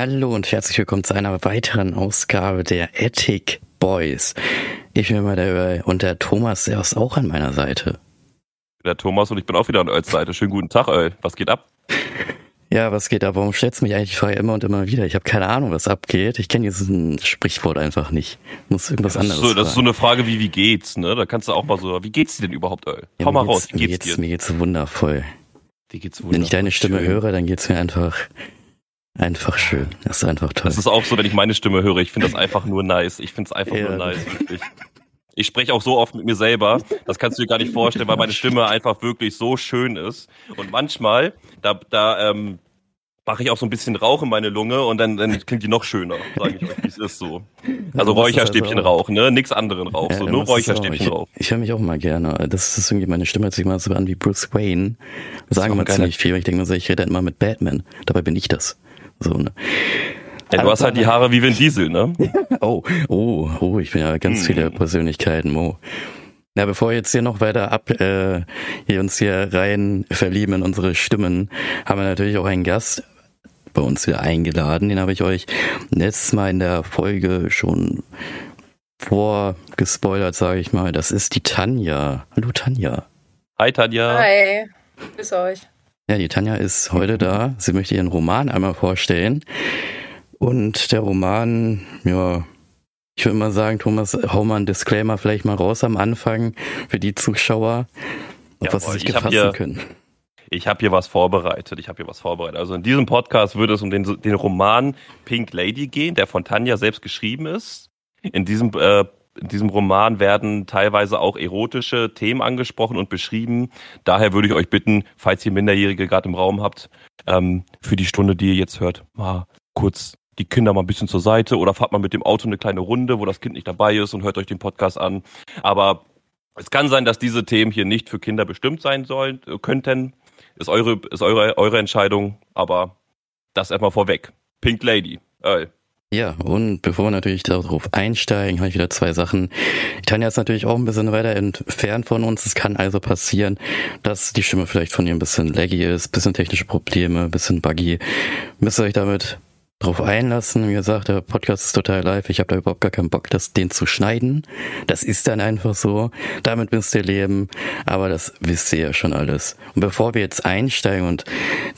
Hallo und herzlich willkommen zu einer weiteren Ausgabe der Ethic Boys. Ich bin mal der und der Thomas, der ist auch an meiner Seite. Der Thomas und ich bin auch wieder an Öls Seite. Schönen guten Tag, Öl. Was geht ab? Ja, was geht ab? Warum stellst du mich eigentlich Frage immer und immer wieder? Ich habe keine Ahnung, was abgeht. Ich kenne dieses Sprichwort einfach nicht. Muss irgendwas das anderes so, Das ist so eine Frage wie, wie geht's, ne? Da kannst du auch mal so, wie geht's dir denn überhaupt, Öl? Ja, Hau mal raus, wie geht's geht's, dir? Mir geht's wundervoll. Dir geht's Wenn ich deine Stimme schön. höre, dann geht's mir einfach, einfach schön. Das ist einfach toll. Das ist auch so, wenn ich meine Stimme höre. Ich finde das einfach nur nice. Ich finde es einfach Ja. nur nice, wirklich. Ich spreche auch so oft mit mir selber. Das kannst du dir gar nicht vorstellen, weil meine Stimme einfach wirklich so schön ist. Und manchmal, da, da ähm, mache ich auch so ein bisschen Rauch in meine Lunge und dann, dann klingt die noch schöner, sage ich euch, wie es ist so. Also Räucherstäbchen also auch- Rauch, ne? Nix anderen Rauch, Ja, so nur. Räucherstäbchen Ich, Rauch. ich höre mich auch mal gerne. Das ist irgendwie, meine Stimme hört sich mal so an wie Bruce Wayne. Sagen wir ziemlich viel. weil Ich denke mir so, ich rede immer mit Batman. Dabei bin ich das. So, ne? Ja, du hast halt die Haare wie Vin Diesel, ne? Oh, oh, oh, ich bin ja ganz Hm. viele Persönlichkeiten, Mo. Na, bevor wir jetzt hier noch weiter ab, äh, hier uns hier rein verlieben in unsere Stimmen, haben wir natürlich auch einen Gast bei uns wieder eingeladen. Den habe ich euch letztes Mal in der Folge schon vorgespoilert, sage ich mal. Das ist die Tanja. Hallo Tanja. Hi Tanja. Hi, grüß euch. Ja, die Tanja ist heute da. Sie möchte ihren Roman einmal vorstellen. Und der Roman, ja, ich würde mal sagen, Thomas, hau mal einen Disclaimer vielleicht mal raus am Anfang für die Zuschauer, auf was sie sich gefassen hier- können. Ich habe hier was vorbereitet. Ich habe hier was vorbereitet. Also in diesem Podcast würde es um den, den Roman Pink Lady gehen, der von Tanja selbst geschrieben ist. In diesem, äh, in diesem Roman werden teilweise auch erotische Themen angesprochen und beschrieben. Daher würde ich euch bitten, falls ihr Minderjährige gerade im Raum habt, ähm, für die Stunde, die ihr jetzt hört, mal kurz die Kinder mal ein bisschen zur Seite oder fahrt mal mit dem Auto eine kleine Runde, wo das Kind nicht dabei ist und hört euch den Podcast an. Aber es kann sein, dass diese Themen hier nicht für Kinder bestimmt sein sollen, äh, könnten. Ist eure, ist eure, eure Entscheidung, aber das erstmal vorweg. Pink Lady. Äh, Ja, und bevor wir natürlich darauf einsteigen, habe ich wieder zwei Sachen. Tanja ist natürlich auch ein bisschen weiter entfernt von uns. Es kann also passieren, dass die Stimme vielleicht von ihr ein bisschen laggy ist, bisschen technische Probleme, bisschen buggy. Müsst ihr euch damit drauf einlassen. Wie gesagt, der Podcast ist total live. Ich habe da überhaupt gar keinen Bock, das, den zu schneiden. Das ist dann einfach so. Damit müsst ihr leben. Aber das wisst ihr ja schon alles. Und bevor wir jetzt einsteigen und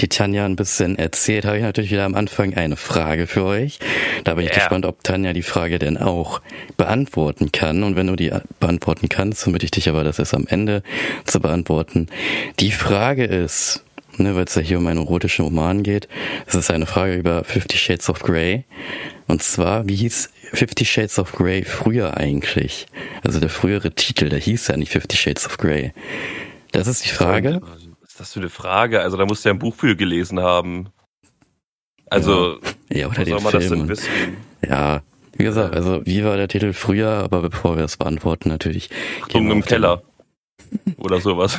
die Tanja ein bisschen erzählt, habe ich natürlich wieder am Anfang eine Frage für euch. Da bin ich Ja. gespannt, ob Tanja die Frage denn auch beantworten kann. Und wenn du die beantworten kannst, bitte ich dich aber, das erst am Ende zu beantworten. Die Frage ist, ne, weil es ja hier um einen erotischen Roman geht, es ist eine Frage über Fifty Shades of Grey. Und zwar, wie hieß Fifty Shades of Grey früher eigentlich? Also der frühere Titel, der hieß ja nicht Fifty Shades of Grey. Das ist die Frage. Was ist das für eine Frage? Also da musst du ja ein Buch für gelesen haben. Also, Ja, oder den soll man das Film. denn wissen? Ja, wie gesagt, also wie war der Titel früher, aber bevor wir das beantworten, natürlich. gehen wir im Keller. Oder sowas.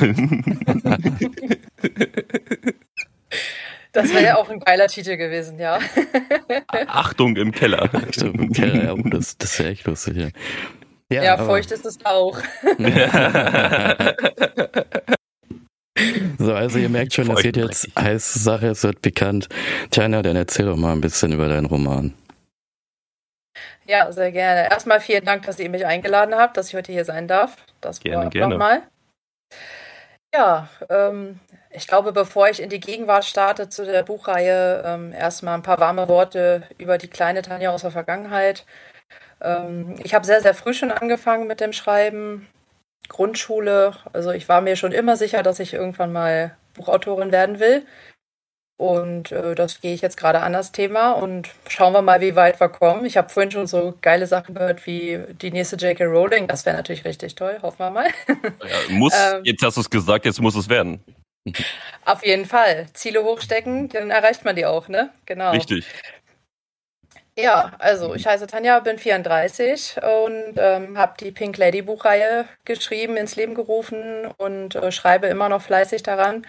Das wäre ja auch ein geiler Titel gewesen, ja. Achtung im Keller. Stimmt, im Keller, ja, oh, das, das wäre echt lustig. Ja, ja, Ja, feucht ist es auch. So, also ihr merkt schon, das geht und jetzt heiße Sache, es wird bekannt. Tjana, dann erzähl doch mal ein bisschen über deinen Roman. Ja, sehr gerne. Erstmal vielen Dank, dass ihr mich eingeladen habt, dass ich heute hier sein darf. Das Gerne, vorab gerne. nochmal. Ja, ähm, ich glaube, bevor ich in die Gegenwart starte zu der Buchreihe, ähm, erstmal ein paar warme Worte über die kleine Tanja aus der Vergangenheit. Ähm, ich habe sehr, sehr früh schon angefangen mit dem Schreiben. Grundschule. Also ich war mir schon immer sicher, dass ich irgendwann mal Buchautorin werden will. Und äh, das gehe ich jetzt gerade an das Thema und schauen wir mal, wie weit wir kommen. Ich habe vorhin schon so geile Sachen gehört wie die nächste J.K. Rowling. Das wäre natürlich richtig toll, hoffen wir mal. Ja, muss, Ähm. jetzt hast du es gesagt, jetzt muss es werden. Auf jeden Fall. Ziele hochstecken, dann erreicht man die auch, ne? Genau. Richtig. Ja, also ich heiße Tanja, bin 34 und ähm, habe die Pink Lady Buchreihe geschrieben, ins Leben gerufen und äh, schreibe immer noch fleißig daran.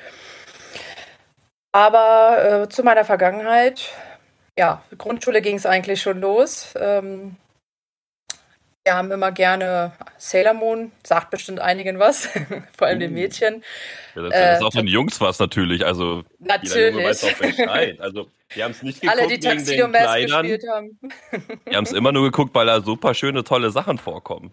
Aber äh, zu meiner Vergangenheit, ja, Grundschule ging es eigentlich schon los. Ähm, Wir haben immer gerne Sailor Moon, sagt bestimmt einigen was, vor allem den uh. Mädchen. Ja, das, das ist auch so ein Jungs was natürlich, also natürlich. Weiß auch. Also die haben es nicht geguckt Alle, die Tuxedo Mask gespielt haben. Die haben es immer nur geguckt, weil da super schöne, tolle Sachen vorkommen.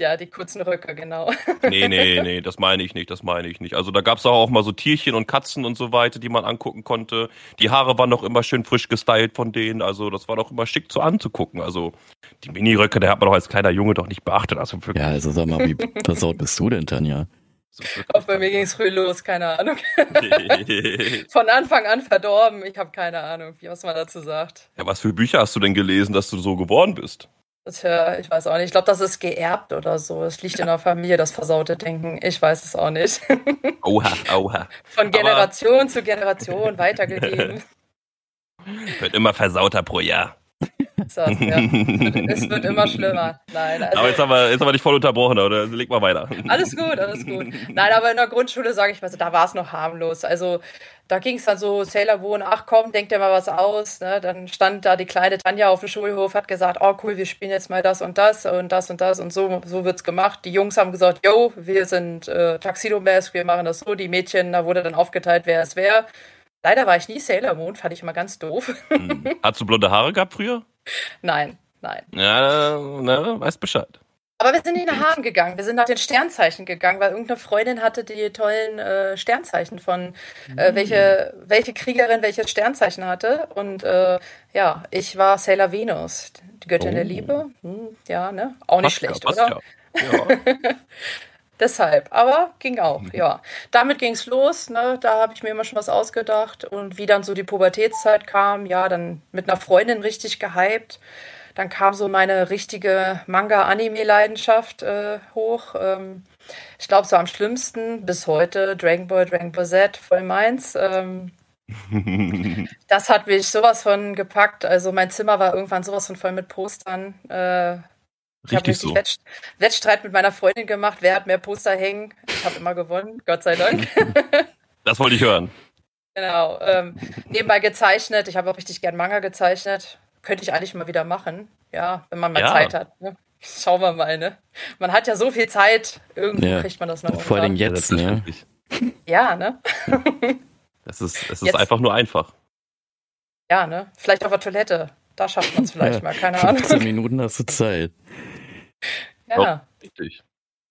Ja, die kurzen Röcke, genau. Nee, nee, nee, das meine ich nicht, das meine ich nicht. Also da gab es auch mal so Tierchen und Katzen und so weiter, die man angucken konnte. Die Haare waren noch immer schön frisch gestylt von denen, also das war doch immer schick zu anzugucken. Also die Miniröcke, der hat man doch als kleiner Junge doch nicht beachtet. Also ja, also sag mal, wie versaut bist du denn, Tanja? Auch bei mir ging es früh los, keine Ahnung. Von Anfang an verdorben, ich habe keine Ahnung, wie was man dazu sagt. Ja, was für Bücher hast du denn gelesen, dass du so geworden bist? Tja, ich weiß auch nicht. Ich glaube, das ist geerbt oder so. Es liegt in der Familie, das versaute Denken. Ich weiß es auch nicht. Oha, oha. Von Generation Aber zu Generation weitergegeben. Wird immer versauter pro Jahr. Das, ja. Es wird immer schlimmer. Nein, also, aber jetzt haben, wir, jetzt haben wir dich voll unterbrochen, oder? Leg mal weiter. Alles gut, alles gut. Nein, aber in der Grundschule, sage ich mal so, da war es noch harmlos. Also da ging es dann so, Sailor Moon, ach komm, denk dir mal was aus. Ne? Dann stand da die kleine Tanja auf dem Schulhof, hat gesagt, oh cool, wir spielen jetzt mal das und das und das und das und so, so wird's gemacht. Die Jungs haben gesagt, yo, wir sind äh, Tuxedo Mask, wir machen das so. Die Mädchen, da wurde dann aufgeteilt, wer es wer. Leider war ich nie Sailor Moon, fand ich immer ganz doof. Hm. Hast du blonde Haare gehabt früher? Nein, nein. Ja, na, weißt Bescheid. Aber wir sind nicht nach Haaren gegangen, wir sind nach den Sternzeichen gegangen, weil irgendeine Freundin hatte die tollen äh, Sternzeichen von, äh, mhm. welche, welche Kriegerin welches Sternzeichen hatte. Und äh, ja, ich war Sailor Venus, die Göttin oh. der Liebe. Hm, ja, ne? Auch nicht passt schlecht, ja, oder? Ja. ja. Deshalb, aber ging auch, mhm. ja. Damit ging es los, ne? da habe ich mir immer schon was ausgedacht. Und wie dann so die Pubertätszeit kam, ja, dann mit einer Freundin richtig gehypt. Dann kam so meine richtige Manga-Anime-Leidenschaft äh, hoch. Ähm, ich glaube, so am schlimmsten bis heute Dragon Ball, Dragon Ball Z, voll meins. Ähm, das hat mich sowas von gepackt. Also mein Zimmer war irgendwann sowas von voll mit Postern. Äh, ich habe so. Wett Wettstreit mit meiner Freundin gemacht, wer hat mehr Poster hängen. Ich habe immer gewonnen, Gott sei Dank. das wollte ich hören. Genau. Ähm, nebenbei gezeichnet. Ich habe auch richtig gern Manga gezeichnet. Könnte ich eigentlich mal wieder machen. Ja, wenn man mal ja. Zeit hat. Ne? Schauen wir mal, ne? Man hat ja so viel Zeit, irgendwie ja. kriegt man das noch. Vor allem jetzt, ne? Ja, ne? das ist, es ist einfach nur einfach. Ja, ne? Vielleicht auf der Toilette. Da schafft man es vielleicht ja, mal, keine 15 Ahnung. 15 Minuten hast du Zeit. Ja. Richtig.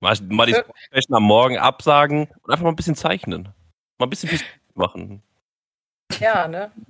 Mal, mal die Session am Morgen absagen und einfach mal ein bisschen zeichnen. Mal ein bisschen machen. Ja, ne?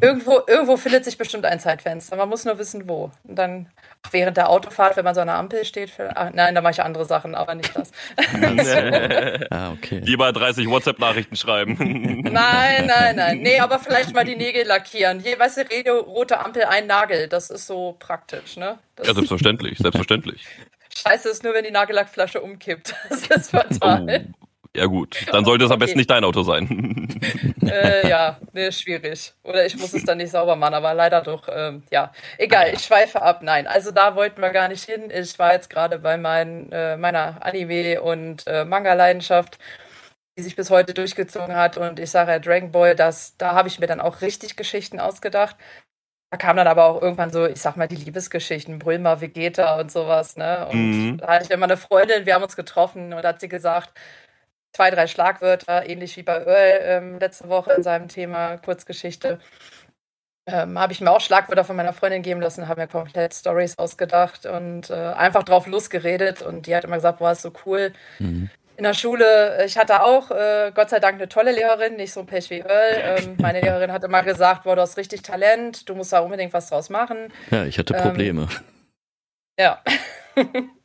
irgendwo, irgendwo findet sich bestimmt ein Zeitfenster. Man muss nur wissen, wo. Und dann während der Autofahrt, wenn man so an der Ampel steht, für, ach, nein, da mache ich andere Sachen, aber nicht das. ah, okay. Lieber 30 WhatsApp-Nachrichten schreiben. nein, nein, nein. Nee, aber vielleicht mal die Nägel lackieren. Je, weißt du, rote Ampel, ein Nagel. Das ist so praktisch, ne? Das ja, selbstverständlich, selbstverständlich. Scheiße ist nur, wenn die Nagellackflasche umkippt. Das ist fatal. Oh. Ja gut, dann sollte es okay. am besten nicht dein Auto sein. Äh, ja, nee, schwierig. Oder ich muss es dann nicht sauber machen, aber leider doch, ähm, ja. Egal, ich schweife ab. Nein, also da wollten wir gar nicht hin. Ich war jetzt gerade bei mein, äh, meiner Anime- und äh, Manga-Leidenschaft, die sich bis heute durchgezogen hat. Und ich sage ja, Dragon Ball, das, da habe ich mir dann auch richtig Geschichten ausgedacht. Da kamen dann aber auch irgendwann so, ich sag mal, die Liebesgeschichten, Brülma, Vegeta und sowas, ne? Und mhm. da hatte ich immer eine Freundin, wir haben uns getroffen und hat sie gesagt, zwei, drei Schlagwörter, ähnlich wie bei Earl ähm, letzte Woche in seinem Thema Kurzgeschichte. Ähm, habe ich mir auch Schlagwörter von meiner Freundin geben lassen, habe mir komplett Stories ausgedacht und äh, einfach drauf losgeredet. Und die hat immer gesagt, boah, ist so cool. Mhm. In der Schule, ich hatte auch äh, Gott sei Dank eine tolle Lehrerin, nicht so ein Pech wie Earl. Ähm, meine Lehrerin hat immer gesagt, boah, du hast richtig Talent, du musst da unbedingt was draus machen. Ja, ich hatte Probleme. Ähm, ja.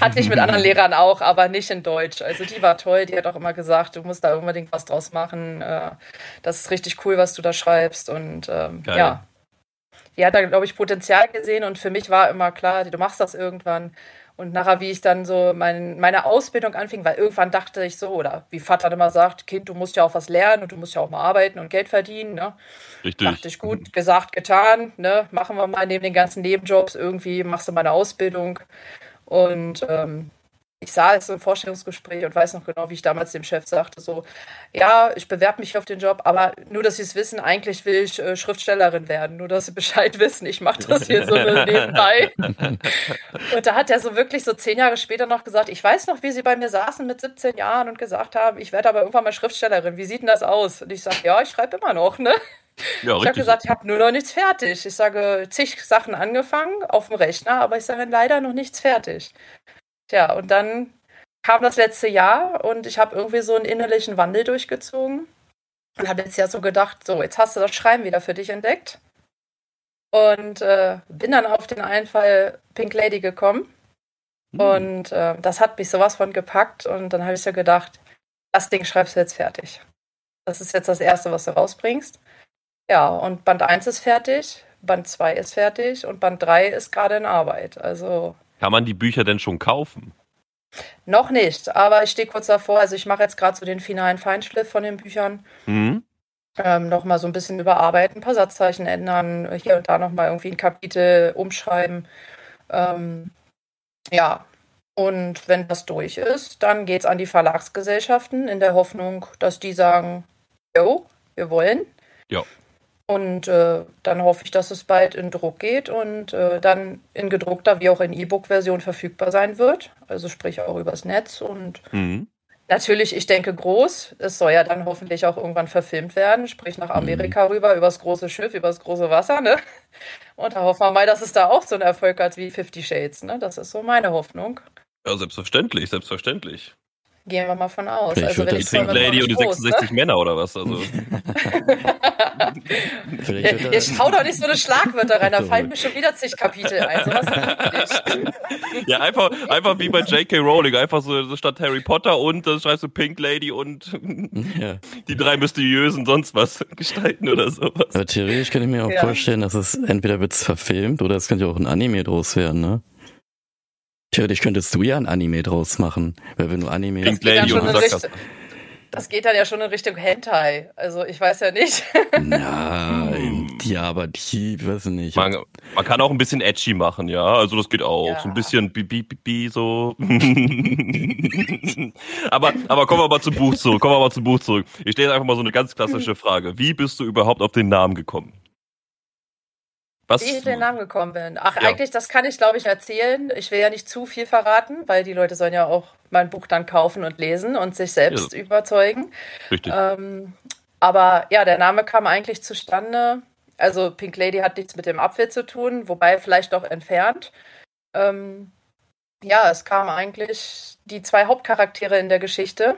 Hatte ich mit anderen Lehrern auch, aber nicht in Deutsch. Also die war toll, die hat auch immer gesagt, du musst da unbedingt was draus machen. Äh, das ist richtig cool, was du da schreibst. Und ähm, ja, die hat da, glaube ich, Potenzial gesehen und für mich war immer klar, du machst das irgendwann. Und nachher, wie ich dann so mein, meine Ausbildung anfing, weil irgendwann dachte ich so, oder wie Vater immer sagt, Kind, du musst ja auch was lernen und du musst ja auch mal arbeiten und Geld verdienen. Ne? Richtig. Dachte ich, gut, gesagt, getan, ne? machen wir mal neben den ganzen Nebenjobs irgendwie, machst du meine Ausbildung. Und ähm, ich saß im Vorstellungsgespräch und weiß noch genau, wie ich damals dem Chef sagte, so, ja, ich bewerbe mich auf den Job, aber nur, dass Sie es wissen, eigentlich will ich äh, Schriftstellerin werden, nur, dass Sie Bescheid wissen, ich mache das hier so nebenbei. und da hat er so wirklich so zehn Jahre später noch gesagt, ich weiß noch, wie Sie bei mir saßen mit 17 Jahren und gesagt haben, ich werde aber irgendwann mal Schriftstellerin, wie sieht denn das aus? Und ich sage, ja, ich schreibe immer noch, ne? Ja, ich habe gesagt, ich habe nur noch nichts fertig. Ich sage, zig Sachen angefangen auf dem Rechner, aber ich sage leider noch nichts fertig. Tja, und dann kam das letzte Jahr und ich habe irgendwie so einen innerlichen Wandel durchgezogen und habe jetzt ja so gedacht, so, jetzt hast du das Schreiben wieder für dich entdeckt. Und äh, bin dann auf den Einfall Pink Lady gekommen. Mhm. Und äh, das hat mich sowas von gepackt. Und dann habe ich so gedacht, das Ding schreibst du jetzt fertig. Das ist jetzt das Erste, was du rausbringst. Ja, und Band 1 ist fertig, Band 2 ist fertig und Band 3 ist gerade in Arbeit. Also. Kann man die Bücher denn schon kaufen? Noch nicht, aber ich stehe kurz davor. Also ich mache jetzt gerade so den finalen Feinschliff von den Büchern. Mhm. Ähm, nochmal so ein bisschen überarbeiten, ein paar Satzzeichen ändern, hier und da nochmal irgendwie ein Kapitel umschreiben. Ähm, ja, und wenn das durch ist, dann geht es an die Verlagsgesellschaften in der Hoffnung, dass die sagen, jo, wir wollen. Ja. Und äh, dann hoffe ich, dass es bald in Druck geht und äh, dann in gedruckter wie auch in E-Book-Version verfügbar sein wird. Also sprich auch übers Netz. Und mhm. natürlich, ich denke groß. Es soll ja dann hoffentlich auch irgendwann verfilmt werden, sprich nach Amerika mhm. rüber, übers große Schiff, übers große Wasser. Ne? Und da hoffen wir mal, dass es da auch so einen Erfolg hat wie Fifty Shades. Ne? Das ist so meine Hoffnung. Ja, selbstverständlich, selbstverständlich. Gehen wir mal von aus. Vielleicht also, wenn die Pink Lady und die 66 ne? Männer oder was? Also. Ihr, ihr schaut doch nicht so eine Schlagwörter rein, da fallen mir schon wieder zig Kapitel ein. Ja, einfach, einfach wie bei J.K. Rowling, einfach so, so statt Harry Potter und dann schreibst du Pink Lady und ja. die drei mysteriösen sonst was gestalten oder sowas. Aber theoretisch kann ich mir auch ja. vorstellen, dass es entweder wird verfilmt oder es könnte ja auch ein Anime draus werden, ne? Theoretisch könntest du ja ein Anime draus machen, weil wenn du Anime Pink Lady und sagst das geht dann ja schon in Richtung Hentai. Also ich weiß ja nicht. Na, ja, aber die, weiß ich nicht. Man, man, kann auch ein bisschen edgy machen, ja. Also das geht auch. Ja. So ein bisschen bi, bi, bi, bi so. aber, aber kommen wir mal zum Buch zurück. Kommen wir mal zum Buch zurück. Ich stelle einfach mal so eine ganz klassische Frage. Wie bist du überhaupt auf den Namen gekommen? Was? Wie ich den Namen gekommen bin. Ach, ja. eigentlich, das kann ich, glaube ich, erzählen. Ich will ja nicht zu viel verraten, weil die Leute sollen ja auch mein Buch dann kaufen und lesen und sich selbst ja. überzeugen. Richtig. Ähm, aber ja, der Name kam eigentlich zustande. Also Pink Lady hat nichts mit dem Apfel zu tun, wobei vielleicht doch entfernt. Ähm, ja, es kamen eigentlich die zwei Hauptcharaktere in der Geschichte,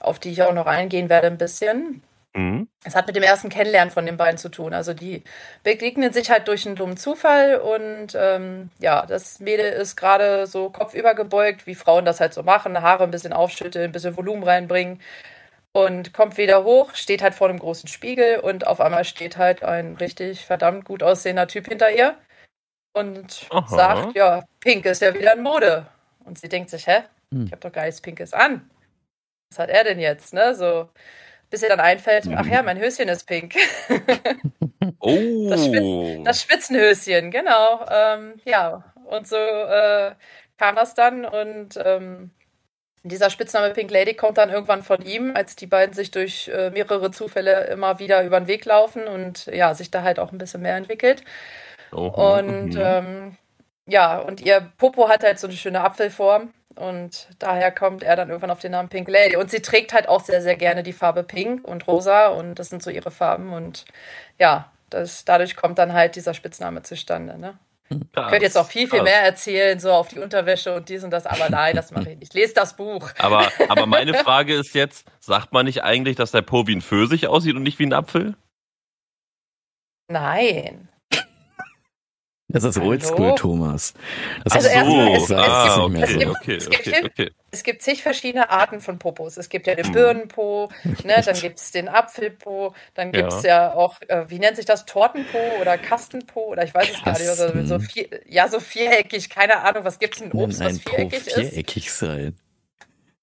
auf die ich auch noch eingehen werde ein bisschen. Mhm. Es hat mit dem ersten Kennenlernen von den beiden zu tun. Also die begegnen sich halt durch einen dummen Zufall und ähm, ja, das Mädel ist gerade so kopfüber gebeugt, wie Frauen das halt so machen, Haare ein bisschen aufschütteln, ein bisschen Volumen reinbringen und kommt wieder hoch, steht halt vor einem großen Spiegel und auf einmal steht halt ein richtig verdammt gut aussehender Typ hinter ihr und Aha. sagt, ja, Pink ist ja wieder in Mode. Und sie denkt sich, hä? Hm. Ich habe doch gar nichts Pinkes an. Was hat er denn jetzt, ne? So bis ihr dann einfällt, ach ja, mein Höschen ist pink. oh. Das, Spitz das Spitzenhöschen, genau. Ähm, ja, und so äh, kam das dann und ähm, dieser Spitzname Pink Lady kommt dann irgendwann von ihm, als die beiden sich durch äh, mehrere Zufälle immer wieder über den Weg laufen und ja, sich da halt auch ein bisschen mehr entwickelt. Oh, und mhm. ähm, ja, und ihr Popo hat halt so eine schöne Apfelform und daher kommt er dann irgendwann auf den Namen Pink Lady. Und sie trägt halt auch sehr, sehr gerne die Farbe Pink und Rosa und das sind so ihre Farben. Und ja, das, dadurch kommt dann halt dieser Spitzname zustande. Ne? Ich könnte jetzt auch viel, viel mehr erzählen, so auf die Unterwäsche und dies und das, aber nein, das mache ich nicht. Lest das Buch. Aber, aber meine Frage ist jetzt, sagt man nicht eigentlich, dass der Po wie ein Pfirsich aussieht und nicht wie ein Apfel? Nein. Das ist Oldschool, Thomas. Das also ist so. Es, es, gibt, zig verschiedene Arten von Popos. Es gibt ja den hm. Birnenpo, ne, dann gibt es den Apfelpo, dann gibt es ja. ja. auch, äh, wie nennt sich das, Tortenpo oder Kastenpo oder ich weiß es gar nicht. Also so vier, ja, so viereckig, keine Ahnung, was gibt es in Obst, was viereckig po ist? viereckig sein.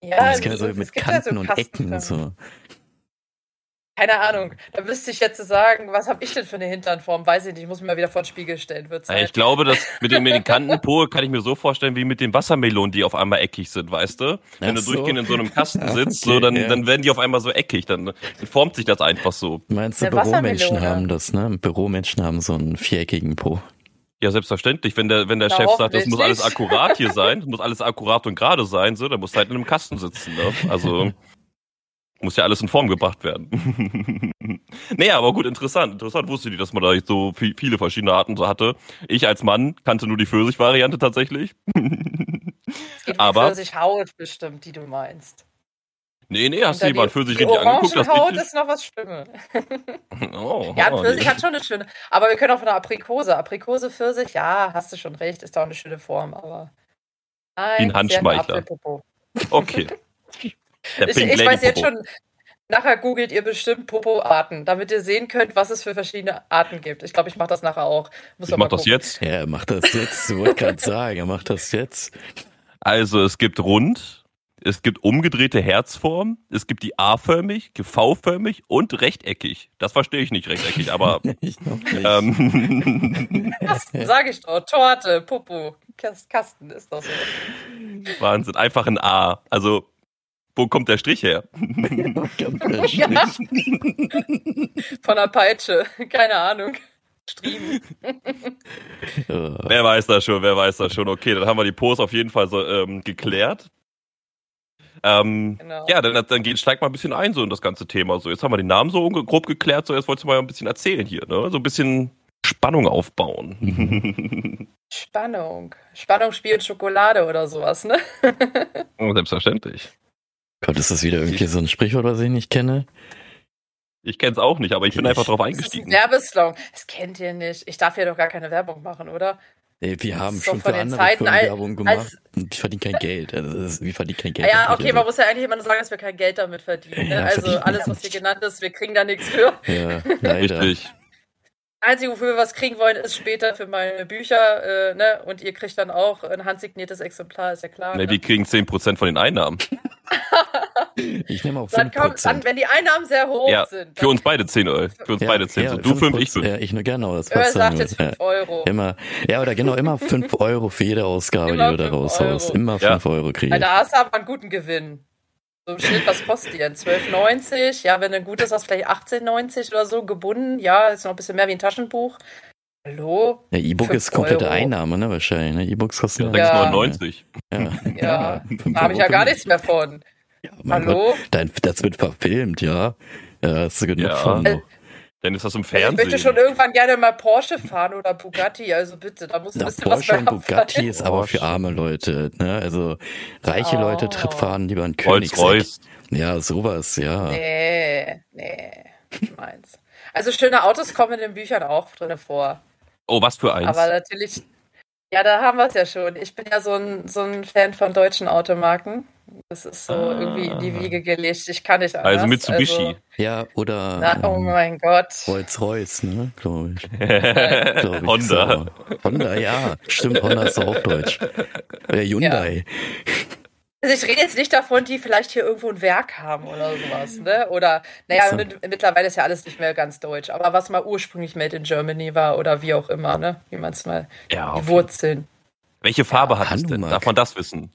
Ja, das kann ja so mit Kanten ja so und Ecken so. Keine Ahnung. Da müsste ich jetzt sagen, was habe ich denn für eine Hinternform? Weiß ich nicht. Ich muss mir mal wieder vor den Spiegel stellen. Wird ja, ich glaube, dass mit dem Medikantenpo kann ich mir so vorstellen, wie mit den Wassermelonen, die auf einmal eckig sind, weißt du? Wenn Ach du so. durchgehend in so einem Kasten sitzt, okay, so, dann, ja. dann werden die auf einmal so eckig. Dann, dann formt sich das einfach so. Meinst du, Büromenschen haben das, ne? Büromenschen haben so einen viereckigen Po. Ja, selbstverständlich. Wenn der, wenn der Chef sagt, das muss alles akkurat hier sein, muss alles akkurat und gerade sein, so, dann musst du halt in einem Kasten sitzen. Ne? Also muss ja alles in Form gebracht werden. naja, aber gut, interessant. Interessant wusste die, dass man da so viele verschiedene Arten so hatte. Ich als Mann kannte nur die Pfirsich-Variante tatsächlich. es gibt aber Pfirsich-Haut bestimmt, die du meinst. Nee, nee, hast du jemand für sich richtig angeguckt? Das Haut ist noch was Schlimmes. oh, ja, Pfirsich nee. hat schon eine schöne. Aber wir können auch von der Aprikose. Aprikose, Pfirsich, ja, hast du schon recht, ist auch eine schöne Form, aber. Nein, Wie ein Handschmeichler. Okay. Ich, ich weiß jetzt schon, nachher googelt ihr bestimmt Popo-Arten, damit ihr sehen könnt, was es für verschiedene Arten gibt. Ich glaube, ich mache das nachher auch. Muss ich mach das jetzt. Ja, er macht das jetzt. Ich wollte gerade sagen, er macht das jetzt. Also es gibt rund, es gibt umgedrehte Herzform, es gibt die A-förmig, V-förmig und rechteckig. Das verstehe ich nicht rechteckig, aber. ich noch nicht. Ähm, Kasten, sag ich doch. Torte, Popo, Kasten ist doch so. Wahnsinn, einfach ein A. Also, wo kommt der Strich her? der Strich? Ja. Von der Peitsche, keine Ahnung. Striemen. wer weiß das schon, wer weiß das schon. Okay, dann haben wir die Pose auf jeden Fall so ähm, geklärt. Ähm, genau. Ja, dann, dann geht, steigt mal ein bisschen ein so in das ganze Thema. So, jetzt haben wir den Namen so grob geklärt, so jetzt wolltest du mal ein bisschen erzählen hier, ne? So ein bisschen Spannung aufbauen. Spannung. Spannung spielt Schokolade oder sowas, ne? Oh, selbstverständlich. Gott, ist das wieder irgendwie so ein Sprichwort, was ich nicht kenne? Ich kenne es auch nicht, aber ich bin ich, einfach drauf eingestiegen. Das ist ein Werbeslogan. Das kennt ihr nicht. Ich darf ja doch gar keine Werbung machen, oder? Ey, wir haben schon für andere Zeiten Firmen Werbung gemacht und ich verdiene kein Geld. Also wir verdienen kein Geld. Ja, okay, man muss ja eigentlich immer nur sagen, dass wir kein Geld damit verdienen. Ne? Ja, also alles, was hier genannt ist, wir kriegen da nichts für. Ja, leider. Richtig. Einzige, wofür wir was kriegen wollen, ist später für meine Bücher, äh, ne? Und ihr kriegt dann auch ein handsigniertes Exemplar, ist ja klar. Ne, ne? die kriegen 10% von den Einnahmen. Ich nehme auch 5%. Dann kommt an, wenn die Einnahmen sehr hoch ja, sind. Für uns beide 10 Euro. Für uns ja, beide 10. Ja, so, du 5, ich 5. Ja, ich nur genau. Das passt sagt jetzt 5 Euro. Immer, ja, oder genau, immer 5 Euro für jede Ausgabe, immer die du da raushaust. Immer 5 Euro kriegst. Da hast du aber einen guten Gewinn. So im Schnitt, was kostet die denn? 12,90? Ja, wenn du ein gutes hast, vielleicht 18,90 oder so, gebunden. Ja, ist noch ein bisschen mehr wie ein Taschenbuch. Hallo? Ja, E-Book ist komplette Euro. Einnahme, ne, wahrscheinlich. Ne? E-Books kosten ja 6,99. Ja, ja. ja. da habe ich ja gar nichts mehr von. Ja, Hallo? Gott, das wird verfilmt, ja. Ja, hast du genug ja. von. Äh, dann ist das im Fernsehen. Ich möchte schon irgendwann gerne mal Porsche fahren oder Bugatti, also bitte, da muss ein bisschen Porsche was und Bugatti ist aber für arme Leute, ne? Also reiche oh. Leute fahren lieber ein Königsegg. Rolls Ja, sowas, ja. Nee, nee, meins. Also schöne Autos kommen in den Büchern auch drin vor. Oh, was für eins? Aber natürlich, ja, da haben wir es ja schon. Ich bin ja so ein, so ein Fan von deutschen Automarken. Das ist so ah. irgendwie in die Wiege gelegt. Ich kann nicht also anders. Also Mitsubishi. Also, ja, oder. Na, oh ähm, mein Gott. Rolls-Royce, ne? Glaube ich. Glaub ich. Honda. So. Honda, ja. Stimmt, Honda ist auch deutsch. Oder Hyundai. Ja. Also ich rede jetzt nicht davon, die vielleicht hier irgendwo ein Werk haben oder sowas, ne? Oder, naja, so. mittlerweile ist ja alles nicht mehr ganz deutsch. Aber was mal ursprünglich Made in Germany war oder wie auch immer, ne? Wie man es mal, ja, die Wurzeln. Welche Farbe ja, hat es denn? Darf man das wissen?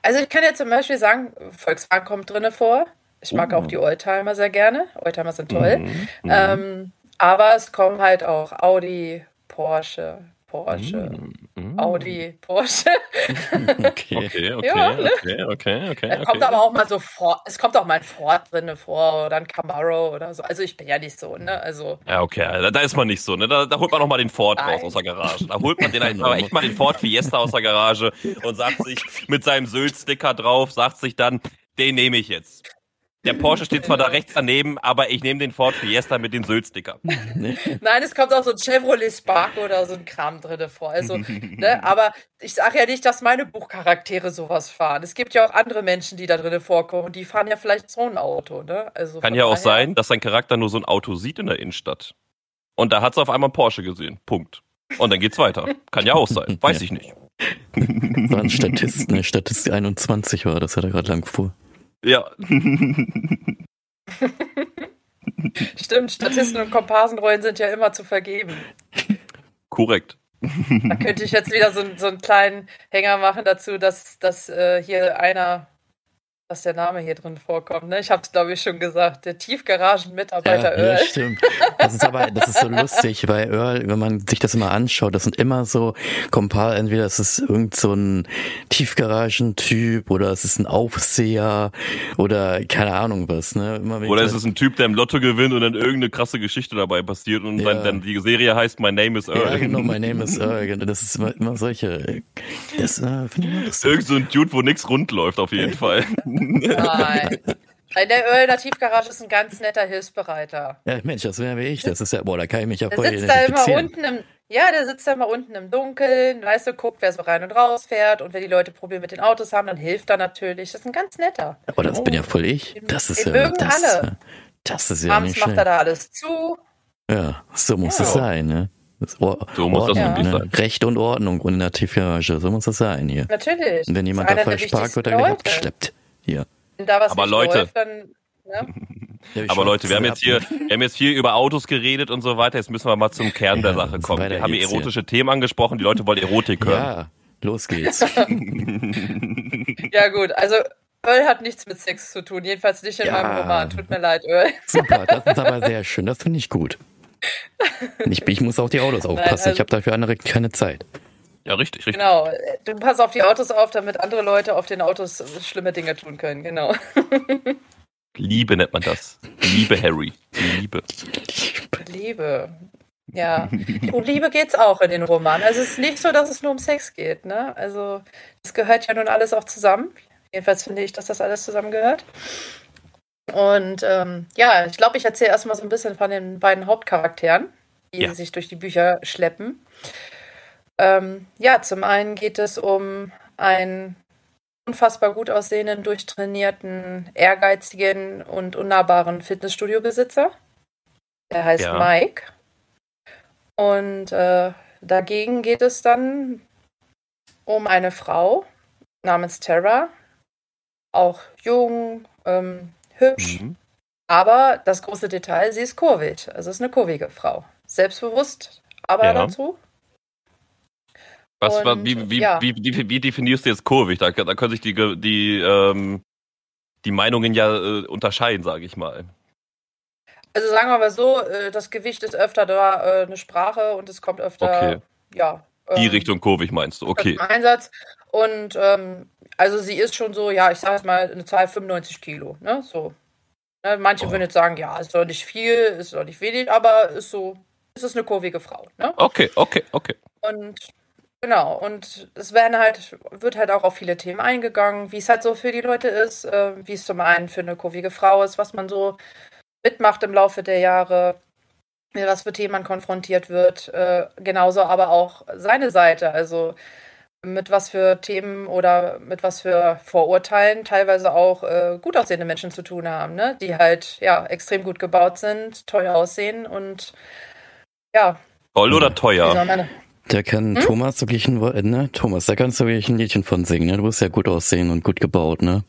Also ich kann ja zum Beispiel sagen, Volkswagen kommt drinne vor. Ich mag uh. auch die Oldtimer sehr gerne. Oldtimer sind toll. Mm, mm. Ähm, aber es kommen halt auch Audi, Porsche, Porsche, mm, Audi, Porsche. okay, okay, okay, ja, ne? okay, okay, okay. Es kommt aber auch mal so Ford, es kommt auch mal ein Ford drin vor oder ein Camaro oder so. Also ich bin ja nicht so, ne? Also. Ja, okay, da, da ist man nicht so, ne? Da, da holt man noch mal den Ford Nein. raus aus der Garage. Da holt man den einfach echt mal den Ford Fiesta aus der Garage und sagt sich mit seinem Sylt-Sticker drauf, sagt sich dann, den nehme ich jetzt. Der Porsche steht zwar da rechts daneben, aber ich nehme den Ford Fiesta mit den Sylt-Sticker. Nein, es kommt auch so ein Chevrolet Spark oder so ein Kram drin vor. Also, ne, aber ich sage ja nicht, dass meine Buchcharaktere sowas fahren. Es gibt ja auch andere Menschen, die da drin vorkommen. Die fahren ja vielleicht so ein Auto. Ne? Also Kann ja auch sein, dass sein Charakter nur so ein Auto sieht in der Innenstadt. Und da hat es auf einmal Porsche gesehen. Punkt. Und dann geht's weiter. Kann ja auch sein. Weiß ich nicht. War ein Statist, ne? Statist 21 war, das hat er gerade lang vor. Ja. Stimmt, Statisten und Komparsenrollen sind ja immer zu vergeben. Korrekt. Da könnte ich jetzt wieder so, so einen kleinen Hänger machen dazu, dass, dass äh, hier einer dass der Name hier drin vorkommt. Ne? Ich habe es, glaube ich, schon gesagt. Der Tiefgaragen-Mitarbeiter ja, Earl. Ja, stimmt. Das ist aber, das ist so lustig, weil Earl, wenn man sich das immer anschaut, das sind immer so Kompar, entweder es ist irgend so ein Tiefgaragentyp oder es ist ein Aufseher oder keine Ahnung was. Ne? Immer, oder es ist ein Typ, der im Lotto gewinnt und dann irgendeine krasse Geschichte dabei passiert und ja. dann, dann, die Serie heißt My Name is Earl. Ja, genau, My Name is Earl. Genau, das ist immer, immer solche. Das äh, finde ich Irgend so ein Dude, wo nichts rund läuft, auf jeden Fall. Nein. In der Tiefgarage ist ein ganz netter Hilfsbereiter. Ja, Mensch, das wäre wie ich. Das ist ja, boah, da kann ich mich ja voll der sitzt da immer unten im, Ja, der sitzt da immer unten im Dunkeln, weißt du, guckt, wer so rein und raus fährt und wenn die Leute Probleme mit den Autos haben, dann hilft er natürlich. Das ist ein ganz netter. Aber das oh. bin ja voll ich. Das ist den ja, das, alle. Das ist ja Abends nicht macht er da alles zu. Ja, so muss ja. es sein, ne? Or so muss Ordnung, das wirklich ne? Recht und Ordnung und in der Tiefgarage, so muss das sein hier. Natürlich. Und wenn jemand da falsch parkt, wird er gleich abgeschleppt. Hier. Da was aber Leute, läuft, dann, ne? ja, aber Leute, wir haben jetzt hier, wir haben jetzt viel über Autos geredet und so weiter. Jetzt müssen wir mal zum Kern der Sache kommen. Wir haben hier erotische hier. Themen angesprochen. Die Leute wollen Erotik hören. Ja, los geht's. ja gut, also Earl hat nichts mit Sex zu tun, jedenfalls nicht in ja. meinem Roman. Tut mir leid, Earl. Super, das ist aber sehr schön. Das finde ich gut. Ich, ich, muss auf die Autos aufpassen. Nein, also, ich habe dafür andere keine Zeit. Ja, richtig, richtig. Genau. Du pass auf die Autos auf, damit andere Leute auf den Autos schlimme Dinge tun können. Genau. Liebe nennt man das. Liebe, Harry. Liebe. Liebe. Ja. Um Liebe geht's auch in den Romanen. Also es ist nicht so, dass es nur um Sex geht. Ne? Also das gehört ja nun alles auch zusammen. Jedenfalls finde ich, dass das alles zusammengehört. Und ähm, ja, ich glaube, ich erzähle erstmal so ein bisschen von den beiden Hauptcharakteren, die ja. sich durch die Bücher schleppen. Ähm, ja, zum einen geht es um einen unfassbar gut aussehenden, durchtrainierten, ehrgeizigen und unnahbaren Fitnessstudio-Besitzer. Der heißt ja. Mike. Und äh, dagegen geht es dann um eine Frau namens Tara, auch jung, ähm, hübsch, mhm. aber das große Detail, sie ist kurvig. Also ist eine kurvige Frau. Selbstbewusst, aber ja. dazu was, und, wie, wie, ja. wie, wie, wie, definierst du jetzt kurvig? Da, da können sich die, die, ähm, die Meinungen ja äh, unterscheiden, sage ich mal. Also sagen wir mal so, äh, das Gewicht ist öfter da äh, eine Sprache und es kommt öfter, okay. ja. Die ähm, Richtung kurvig meinst du, okay. Einsatz. Und ähm, also sie ist schon so, ja, ich sage jetzt mal eine Zahl 95 Kilo, ne? So. Ne? Manche oh. würden jetzt sagen, ja, ist doch nicht viel, ist doch nicht wenig, aber ist so, ist es eine kurvige Frau, ne? Okay, okay, okay. Und Genau, und es werden halt, wird halt auch auf viele Themen eingegangen, wie es halt so für die Leute ist, äh, wie es zum einen für eine kurvige Frau ist, was man so mitmacht im Laufe der Jahre, mit was für Themen man konfrontiert wird, äh, genauso aber auch seine Seite, also mit was für Themen oder mit was für Vorurteilen teilweise auch äh, gut aussehende Menschen zu tun haben, ne? die halt ja extrem gut gebaut sind, toll aussehen und ja. Toll oder teuer? Da kann hm? Thomas wirklich ein, ne? Thomas, da kannst du wirklich ein Liedchen von singen, ne? Du bist ja gut aussehen und gut gebaut, ne?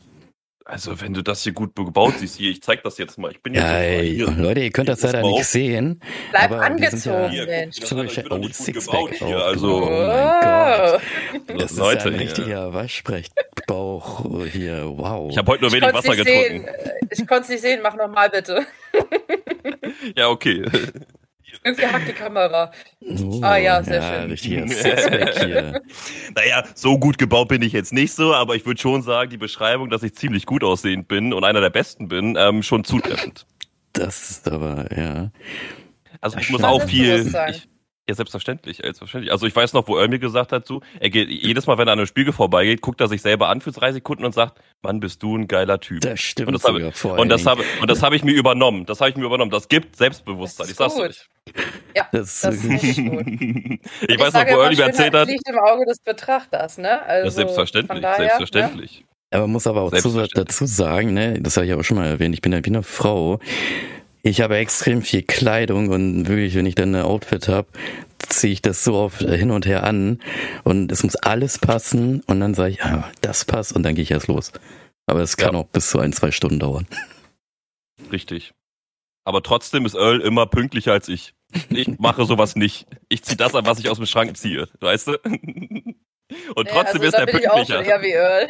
Also, wenn du das hier gut gebaut siehst, hier, ich zeig das jetzt mal. Ich bin ja, ey, Leute, ihr könnt das leider nicht sehen. Bleib angezogen, ja, Mensch. So, ich oh, Sixpack hier, also. Oh mein Gott. Das ist ja ein richtiger Waschbrechbauch hier, wow. Ich habe heute nur wenig Wasser getrunken. Sehen. Ich konnte es nicht sehen, mach nochmal bitte. ja, okay. Irgendwie hackt die Kamera. Oh, ah ja, sehr ja, schön. hier. naja, so gut gebaut bin ich jetzt nicht so, aber ich würde schon sagen, die Beschreibung, dass ich ziemlich gut aussehend bin und einer der Besten bin, ähm, schon zutreffend. Das ist aber, ja. Also ich muss auch viel. Ich, ja, selbstverständlich, selbstverständlich. Also ich weiß noch, wo er mir gesagt hat, so, er geht jedes Mal, wenn er an einem Spiegel vorbeigeht, guckt er sich selber an für drei Sekunden und sagt, Mann, bist du ein geiler Typ. Das stimmt. Und das habe und das habe und das habe ich mir übernommen. Das habe ich mir übernommen. Das gibt Selbstbewusstsein. Ich sag's euch. Ja, das, das ist gut. ich, ich weiß noch, wo Ernie mir erzählt hat. liegt im Auge des Betrachters, ne? Also ja, selbstverständlich, daher, selbstverständlich. Ne? Aber man muss aber auch dazu sagen, ne, das habe ich auch schon mal erwähnt, ich bin ja wie eine Frau. Ich habe extrem viel Kleidung und wirklich, wenn ich dann ein Outfit habe, ziehe ich das so oft hin und her an und es muss alles passen und dann sage ich, ah, das passt und dann gehe ich erst los. Aber es kann ja. auch bis zu ein, zwei Stunden dauern. Richtig. Aber trotzdem ist Earl immer pünktlicher als ich. Ich mache sowas nicht. Ich ziehe das an, was ich aus dem Schrank ziehe, weißt du? Und trotzdem ja, also, ist er pünktlicher. Ich, auch wie Earl.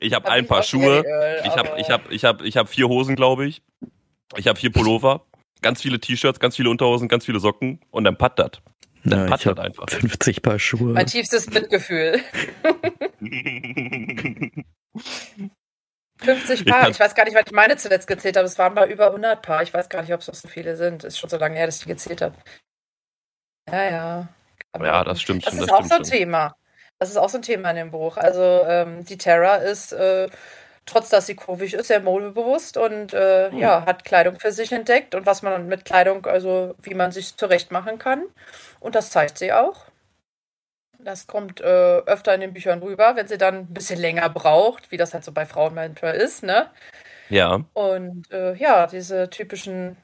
Ich habe ein paar Schuhe. Earl, ich habe ich hab, ich hab, ich hab vier Hosen, glaube ich. Ich habe vier Pullover, ganz viele T-Shirts, ganz viele Unterhosen, ganz viele Socken und dann pattert. Dann ja, pattert einfach. 50 Paar Schuhe. Mein tiefstes Mitgefühl. 50 Paar. Ich weiß gar nicht, was ich meine zuletzt gezählt habe. Es waren mal über 100 Paar. Ich weiß gar nicht, ob es noch so viele sind. Ist schon so lange her, dass ich gezählt habe. Ja, ja. Aber ja, das stimmt das schon. Das ist auch so ein schon. Thema. Das ist auch so ein Thema in dem Buch. Also ähm, die Terra ist, äh, trotz dass sie kurvig ist, sehr modebewusst und äh, hm. ja, hat Kleidung für sich entdeckt und was man mit Kleidung, also wie man sich zurecht machen kann. Und das zeigt sie auch. Das kommt äh, öfter in den Büchern rüber, wenn sie dann ein bisschen länger braucht, wie das halt so bei Frauen manchmal ist, ne? Ja. Und äh, ja, diese typischen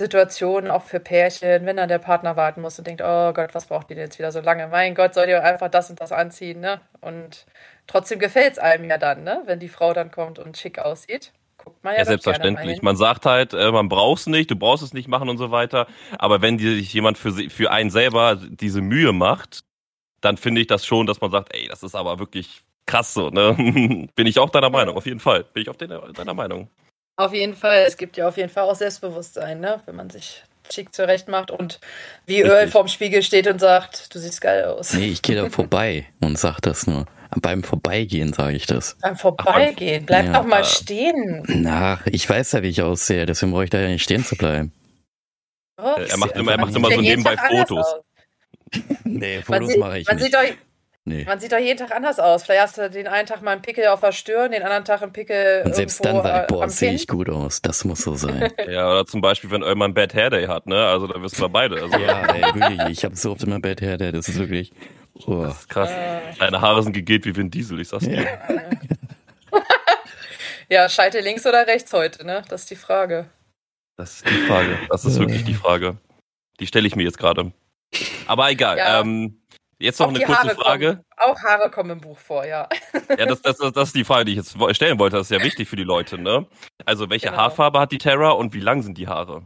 Situationen auch für Pärchen, wenn dann der Partner warten muss und denkt, oh Gott, was braucht die denn jetzt wieder so lange? Mein Gott, soll ihr einfach das und das anziehen, ne? Und trotzdem gefällt es einem ja dann, ne? Wenn die Frau dann kommt und schick aussieht. Guckt man ja, ja selbstverständlich. Man sagt halt, äh, man braucht es nicht, du brauchst es nicht machen und so weiter. Aber wenn sich jemand für, für einen selber diese Mühe macht, dann finde ich das schon, dass man sagt, ey, das ist aber wirklich krass so, ne? Bin ich auch deiner Meinung, auf jeden Fall. Bin ich auf deiner, deiner Meinung. Auf jeden Fall. Es gibt ja auf jeden Fall auch Selbstbewusstsein, ne? Wenn man sich schick zurecht macht und wie Richtig. Öl vorm Spiegel steht und sagt, du siehst geil aus. Nee, ich gehe da vorbei und sag das nur. Beim Vorbeigehen sage ich das. Beim Vorbeigehen? Bleib ja. doch mal stehen. Na, ich weiß ja, wie ich aussehe, deswegen brauche ich da ja nicht stehen zu bleiben. Oh, er macht immer, er macht immer so nebenbei Fotos. nee, Fotos mache ich man nicht. Sieht doch, nee. Man sieht doch jeden Tag anders aus. Vielleicht hast du den einen Tag mal einen Pickel auf der Stirn, den anderen Tag einen Pickel Und selbst dann war ich, boah, sehe ich gut aus. Das muss so sein. ja, oder zum Beispiel, wenn irgendwann Bad Hair Day hat, ne? Also da wissen wir beide. Also. ja, ey, wirklich. Ich habe so oft immer Bad Hair Day. Das ist wirklich... Oh. Das ist krass. Äh. Deine Haare sind gegelt wie Vin Diesel, ich sag's dir. Ja. ja, schalte links oder rechts heute, ne? Das ist die Frage. Das ist die Frage. Das ist wirklich die Frage. Die stelle ich mir jetzt gerade. Aber egal. Ja. Ähm, jetzt noch auch eine kurze Haare Frage. Kommen, auch Haare kommen im Buch vor, ja. Ja, das, das, das, ist die Frage, die ich jetzt stellen wollte. Das ist ja wichtig für die Leute, ne? Also, welche genau. Haarfarbe hat die Terra und wie lang sind die Haare?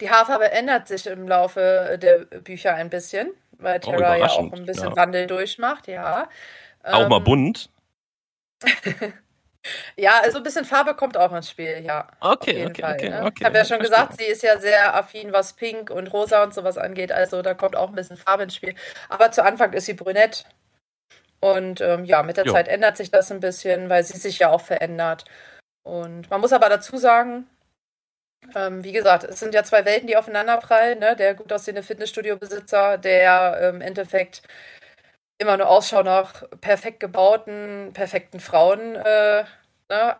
Die Haarfarbe ändert sich im Laufe der Bücher ein bisschen, weil oh, Terra oh, ja auch ein bisschen ja. Wandel durchmacht, ja. Auch ähm, mal bunt? Ja, also ein bisschen Farbe kommt auch ins Spiel, ja. Okay, okay, Fall, okay, ne? okay. Ich habe ja schon gesagt, sie ist ja sehr affin, was Pink und Rosa und sowas angeht. Also da kommt auch ein bisschen Farbe ins Spiel. Aber zu Anfang ist sie brünett. Und ähm, ja, mit der jo. Zeit ändert sich das ein bisschen, weil sie sich ja auch verändert. Und man muss aber dazu sagen, ähm, wie gesagt, es sind ja zwei Welten, die aufeinanderprallen. Ne? Der gut aussehende Fitnessstudio-Besitzer, der ähm, im Endeffekt immer nur Ausschau nach perfekt gebauten, perfekten Frauen äh, ne,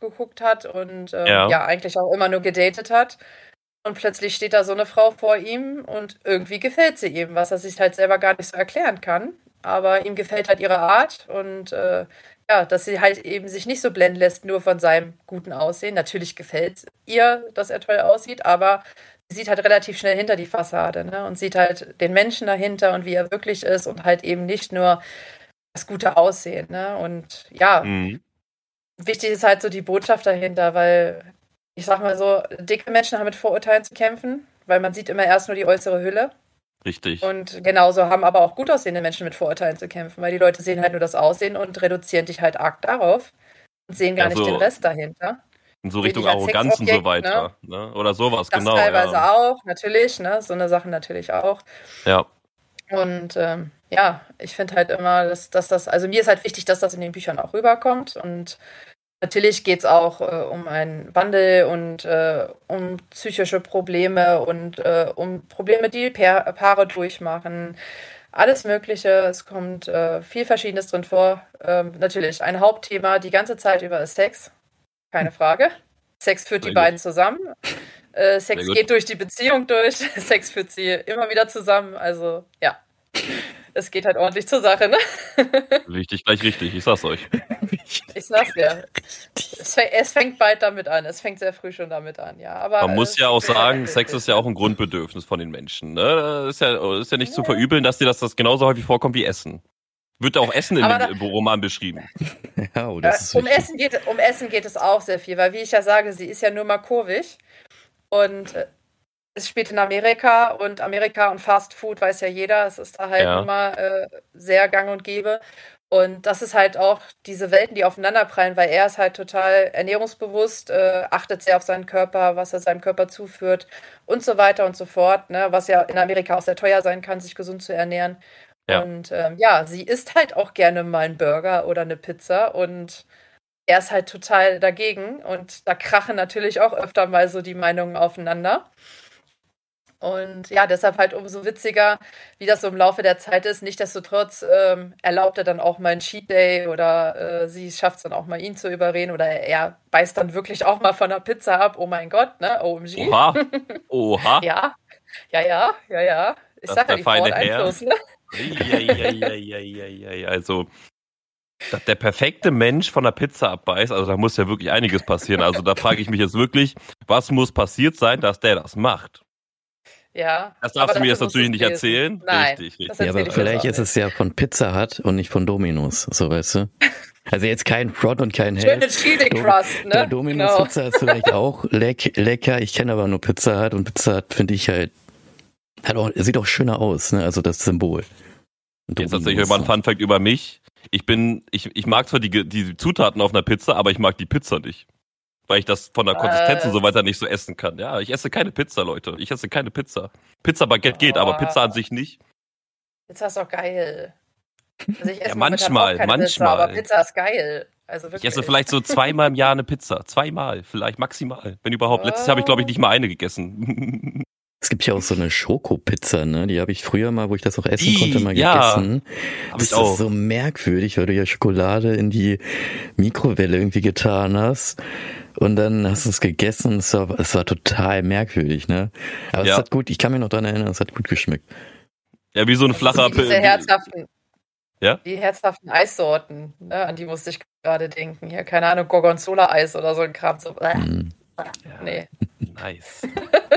geguckt hat und äh, ja. ja. eigentlich auch immer nur gedatet hat. Und plötzlich steht da so eine Frau vor ihm und irgendwie gefällt sie ihm, was er sich halt selber gar nicht so erklären kann. Aber ihm gefällt halt ihre Art und äh, ja, dass sie halt eben sich nicht so blenden lässt, nur von seinem guten Aussehen. Natürlich gefällt ihr, dass er toll aussieht, aber sieht halt relativ schnell hinter die Fassade ne? und sieht halt den Menschen dahinter und wie er wirklich ist und halt eben nicht nur das gute Aussehen. Ne? Und ja, mhm. wichtig ist halt so die Botschaft dahinter, weil ich sag mal so, dicke Menschen haben mit Vorurteilen zu kämpfen, weil man sieht immer erst nur die äußere Hülle. Richtig. Und genauso haben aber auch gut aussehende Menschen mit Vorurteilen zu kämpfen, weil die Leute sehen halt nur das Aussehen und reduzieren dich halt arg darauf und sehen gar also, nicht den Rest dahinter. In so Richtung Arroganz und so weiter. Ne? ne? Oder sowas, das genau. Teilweise ja. auch, natürlich, ne? So eine Sache natürlich auch. Ja. Und ähm, ja, ich finde halt immer, dass, dass das, also mir ist halt wichtig, dass das in den Büchern auch rüberkommt. Und natürlich geht es auch äh, um einen Wandel und äh, um psychische Probleme und äh, um Probleme, die pa Paare durchmachen. Alles Mögliche, es kommt äh, viel Verschiedenes drin vor. Ähm, natürlich, ein Hauptthema die ganze Zeit über ist Sex keine Frage. Sex führt die beiden zusammen. Äh, Sex geht durch die Beziehung durch. Sex führt sie immer wieder zusammen. Also ja, es geht halt ordentlich zur Sache, ne? Richtig, gleich richtig. Ich sag's euch. Ich sag's dir. Es, es, fängt bald damit an. Es fängt sehr früh schon damit an, ja. Aber Man muss ja auch sagen, Sex ist ja auch ein Grundbedürfnis von den Menschen. Ne? Ist ja, ist ja nicht ja. zu verübeln, dass dir das, das genauso häufig vorkommt wie Essen. Wird auch Essen in dem Roman beschrieben. Ja, oh, das ist um, Essen geht, um Essen geht es auch sehr viel, weil wie ich ja sage, sie ist ja nur mal kurvig. Und äh, es spielt in Amerika und Amerika und Fast Food weiß ja jeder, es ist da halt ja. immer äh, sehr gang und gäbe. Und das ist halt auch diese Welten, die aufeinanderprallen, weil er ist halt total ernährungsbewusst, äh, achtet sehr auf seinen Körper, was er seinem Körper zuführt und so weiter und so fort, ne? was ja in Amerika auch sehr teuer sein kann, sich gesund zu ernähren. Ja. Und ähm, ja, sie isst halt auch gerne mal einen Burger oder eine Pizza und er ist halt total dagegen und da krachen natürlich auch öfter mal so die Meinungen aufeinander. Und ja, deshalb halt umso witziger, wie das so im Laufe der Zeit ist. Nichtsdestotrotz ähm, erlaubt er dann auch mal einen Cheat Day oder äh, sie schafft es dann auch mal, ihn zu überreden oder er beißt dann wirklich auch mal von der Pizza ab. Oh mein Gott, ne? OMG. Oha. Oha. ja, ja, ja, ja, ja. Ich sag ja, die Einfluss, ne? Also, dass der perfekte Mensch von der Pizza abbeißt, also da muss ja wirklich einiges passieren. Also da frage ich mich jetzt wirklich, was muss passiert sein, dass der das macht? Ja. Das darfst du mir jetzt natürlich nicht erzählen. Nein, richtig, richtig. Ja, aber vielleicht ist es ja von Pizza Hut und nicht von Dominos, so weißt du. Also jetzt kein Front und kein Hate. Schöne Chili Crust, ne? Dominos genau. Pizza ist vielleicht auch leck, lecker. Ich kenne aber nur Pizza Hut und Pizza Hut finde ich halt, hat auch, sieht auch schöner aus, ne? Also das Symbol. Dominos. Jetzt tatsächlich mal ein Fun Fact über mich. Ich bin, ich, ich mag zwar die, die Zutaten auf einer Pizza, aber ich mag die Pizza nicht weil ich das von der Konsistenz äh, und so weiter nicht so essen kann. Ja, ich esse keine Pizza, Leute. Ich esse keine Pizza. Pizza Baguette oh. geht, aber Pizza an sich nicht. Pizza ist doch geil. Also ich esse ja, manchmal, manchmal. Pizza, aber Pizza ist geil. Also ich esse vielleicht so zweimal im Jahr eine Pizza. Zweimal, vielleicht maximal. Wenn überhaupt. Oh. Letztes Jahr habe ich, glaube ich, nicht mal eine gegessen. Es gibt ja auch so eine Schokopizza, ne? Die habe ich früher mal, wo ich das auch essen die, konnte, mal ja, gegessen. Hab das auch. ist so merkwürdig, weil du ja Schokolade in die Mikrowelle irgendwie getan hast. Und dann hast du es gegessen es war, es war total merkwürdig, ne? Aber ja. es hat gut, ich kann mich noch daran erinnern, es hat gut geschmeckt. Ja, wie so ein flacher Pilz. Diese herzhaften, ja? Die herzhaften Eissorten, ne? an die musste ich gerade denken. Hier, keine Ahnung, Gorgonzola-Eis oder so ein Kram. So, mm. Nee. Nice.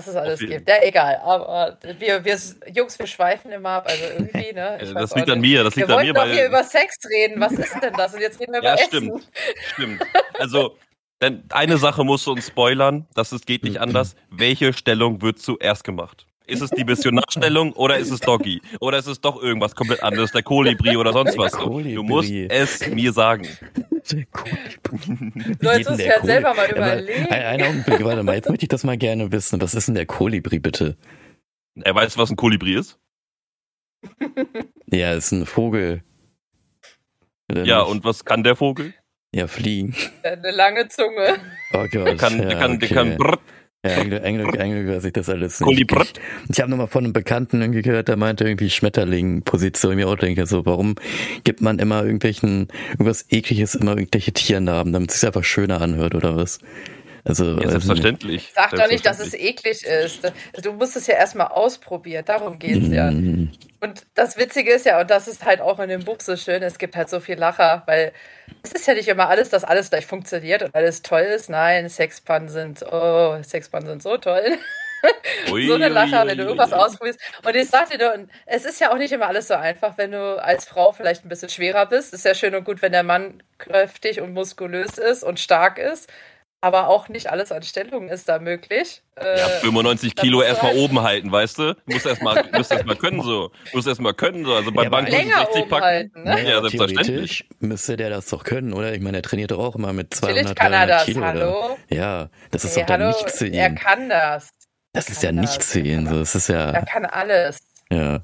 was es alles gibt. Ja, egal. Aber wir, wir Jungs, wir schweifen immer ab. Also irgendwie, ne? Ich das liegt an mir. Das liegt wir an mir. Wir wollten doch hier über Sex reden. Was ist denn das? Und jetzt reden wir ja, über stimmt. Essen. Stimmt. Also, denn eine Sache musst du uns spoilern. Das ist, geht nicht anders. Welche Stellung wird zuerst gemacht? Ist es die Missionarstellung oder ist es Doggy? Oder ist es doch irgendwas komplett anderes, der Kolibri oder sonst was? Du musst es mir sagen. Der Kolibri. Sollst du es ja selber mal überlegen. Ein, Augenblick, warte mal, jetzt möchte ich das mal gerne wissen. Was ist denn der Kolibri, bitte? Er weiß, was ein Kolibri ist? ja, ist ein Vogel. Oder ja, nicht? und was kann der Vogel? Ja, fliegen. Eine lange Zunge. Oh Gott. Der kann, ja, der kann, okay. der kann brrrt, ja, eigentlich, eigentlich weiß ich das alles nicht. Ich, ich habe nochmal von einem Bekannten irgendwie gehört, der meinte irgendwie Schmetterling-Position. Mir auch denke so, warum gibt man immer irgendwelchen, irgendwas ekliges, immer irgendwelche Tiernamen, damit es sich einfach schöner anhört oder was? Also, ja, selbstverständlich. Sag doch nicht, dass es eklig ist. Du musst es ja erstmal ausprobieren, darum geht es ja. Mhm. Und das Witzige ist ja, und das ist halt auch in dem Buch so schön, es gibt halt so viel Lacher, weil es ist ja nicht immer alles, dass alles gleich funktioniert und alles toll ist. Nein, Sexpannen sind, oh, Sexpannen sind so toll. Ui, so eine Lacher, wenn du irgendwas ausprobierst. Und ich sag dir, es ist ja auch nicht immer alles so einfach, wenn du als Frau vielleicht ein bisschen schwerer bist. Ist ja schön und gut, wenn der Mann kräftig und muskulös ist und stark ist aber auch nicht alles an Stellungen ist da möglich. Äh, ja, 95 Kilo erstmal halt oben halten, weißt du? Muss erstmal muss erst mal können so. Muss erstmal können so. Also beim ja, Bank 60 packen. Halten, ne? Ja, selbstverständlich. Müsste der das doch können, oder? Ich meine, er trainiert doch auch immer mit 200 kann er das, Kilo. Hallo? Ja, das ist hey, doch dann hallo, nichts zu ihm. Er kann das. Das ist ja nichts zu ihm. So, das ist ja. Er kann alles. Ja.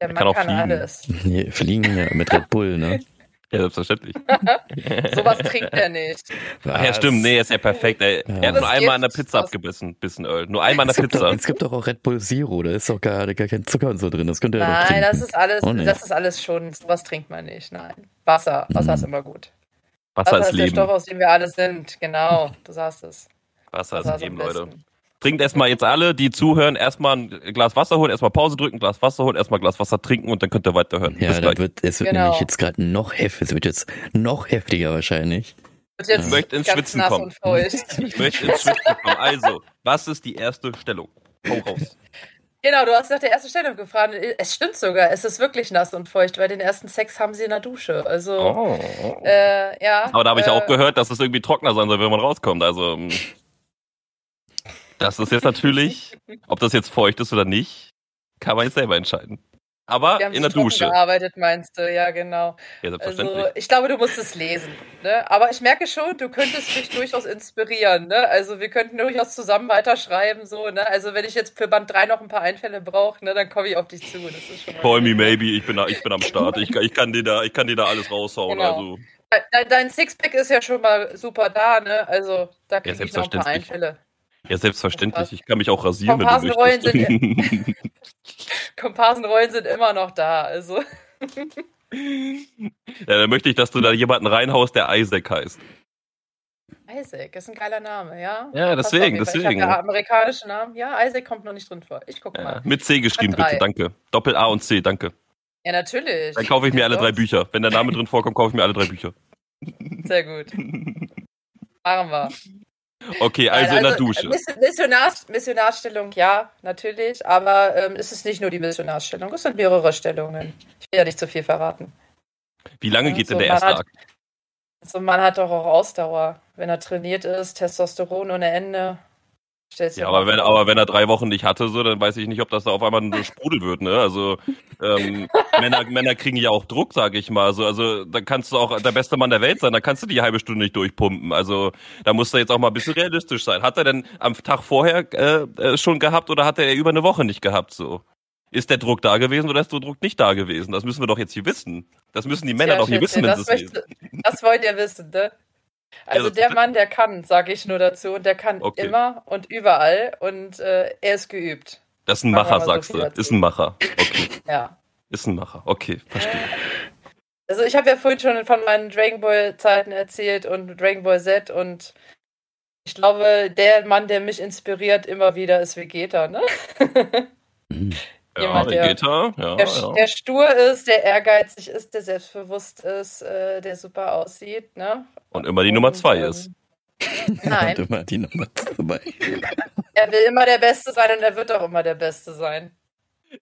Der Mann kann, auch kann fliegen. alles. fliegen ja, mit Red Bull, ne? Ja, selbstverständlich. Sowas trinkt er nicht. Ach ja, stimmt. Nee, er ist ja perfekt. Ey. Ja. Er hat nur einmal an der Pizza abgebissen, bisschen Öl. Nur einmal an der Pizza. Doch, es gibt doch auch Red Bull Zero, da ist doch gar, gar kein Zucker und so drin. Das könnte er Nein, doch trinken. das ist alles, oh, nee. das ist alles schon, sowas trinkt man nicht. Nein. Wasser, Wasser mhm. ist immer gut. Wasser, Wasser ist, ist Leben. der Stoff, aus dem wir alle sind. Genau, du sagst es. Wasser, Wasser ist Leben, Leute. Trinkt erstmal jetzt alle, die zuhören, erstmal ein Glas Wasser holen, erstmal Pause drücken, Glas Wasser holen, erstmal Glas Wasser trinken und dann könnt ihr weiterhören. Ja, dann wird, es wird genau. nämlich jetzt gerade noch heftiger, es wird jetzt noch heftiger wahrscheinlich. Ich möchte ins Schwitzen kommen. Ich möchte ins Schwitzen kommen. Also, was ist die erste Stellung? Hau raus. Genau, du hast nach der ersten Stellung gefragt. Es stimmt sogar, es ist wirklich nass und feucht, weil den ersten Sex haben sie in der Dusche. Also, oh. äh, ja. Aber da habe ich äh, auch gehört, dass es irgendwie trockener sein soll, wenn man rauskommt. Also, hm. Das ist jetzt natürlich, ob das jetzt feucht ist oder nicht, kann man jetzt selber entscheiden. Aber in der Dusche. gearbeitet, meinst du, ja, genau. Ja. Also, ich glaube, du musst es lesen. Ne? Aber ich merke schon, du könntest mich durchaus inspirieren. Ne? Also, wir könnten durchaus zusammen weiterschreiben. So, ne? Also, wenn ich jetzt für Band 3 noch ein paar Einfälle brauche, ne, dann komme ich auf dich zu. Call me maybe, ich bin, ich bin am Start. Ich, ich, kann dir da, ich kann dir da alles raushauen. Genau. Also. Dein, dein Sixpack ist ja schon mal super da, ne? Also, da kriege ja, ich noch ein paar Einfälle. Ja, selbstverständlich. Ich kann mich auch rasieren, wenn du möchtest. Sind, Komparsenrollen sind immer noch da, also. ja, dann möchte ich, dass du da jemanden reinhaust, der Isaac heißt. Isaac ist ein geiler Name, ja? Ja, deswegen, deswegen. Ja, amerikanische Namen. Ja, Isaac kommt noch nicht drin vor. Ich gucke mal. Ja, mit C geschrieben, bitte, danke. Doppel A und C, danke. Ja, natürlich. Dann kaufe ich mir alle drei Bücher. Wenn der Name drin vorkommt, kaufe ich mir alle drei Bücher. Sehr gut. Machen wir. Okay, also, also in der also, Dusche. Missionar, Missionarstellung, ja, natürlich, aber ähm, es ist nicht nur die Missionarstellung, es sind mehrere Stellungen. Ich will ja nicht zu viel verraten. Wie lange geht so, denn der erste Akt? Also man hat doch auch Ausdauer. Wenn er trainiert ist, Testosteron ohne Ende. Ja, aber wenn, aber wenn er drei Wochen nicht hatte, so, dann weiß ich nicht, ob das da auf einmal ein Sprudel wird, ne? Also ähm, Männer, Männer kriegen ja auch Druck, sage ich mal. So, also da kannst du auch der beste Mann der Welt sein, da kannst du die halbe Stunde nicht durchpumpen. Also da muss er jetzt auch mal ein bisschen realistisch sein. Hat er denn am Tag vorher äh, äh, schon gehabt oder hat er über eine Woche nicht gehabt? So ist der Druck da gewesen oder ist der Druck nicht da gewesen? Das müssen wir doch jetzt hier wissen. Das müssen die Männer doch hier wissen, wenn sie es lesen. Das wollt ihr wissen, ne? Also der Mann, der kann, sage ich nur dazu, und der kann okay. immer und überall und äh, er ist geübt. Das ist ein Macher, sagst so du. Ist ein Macher. Okay. ja. Ist ein Macher. Okay, verstehe. Also ich habe ja vorhin schon von meinen Dragon Ball Zeiten erzählt und Dragon Ball Z und ich glaube, der Mann, der mich inspiriert immer wieder, ist Vegeta, ne? Mhm. Jemand, ja, Vegeta, ja, der, ja. der, stur ist, der ehrgeizig ist, der selbstbewusst ist, äh, der super aussieht, ne? Und immer die Nummer zwei ähm, ist. Nein. und immer die Nummer zwei. er will immer der Beste sein und er wird auch immer der Beste sein.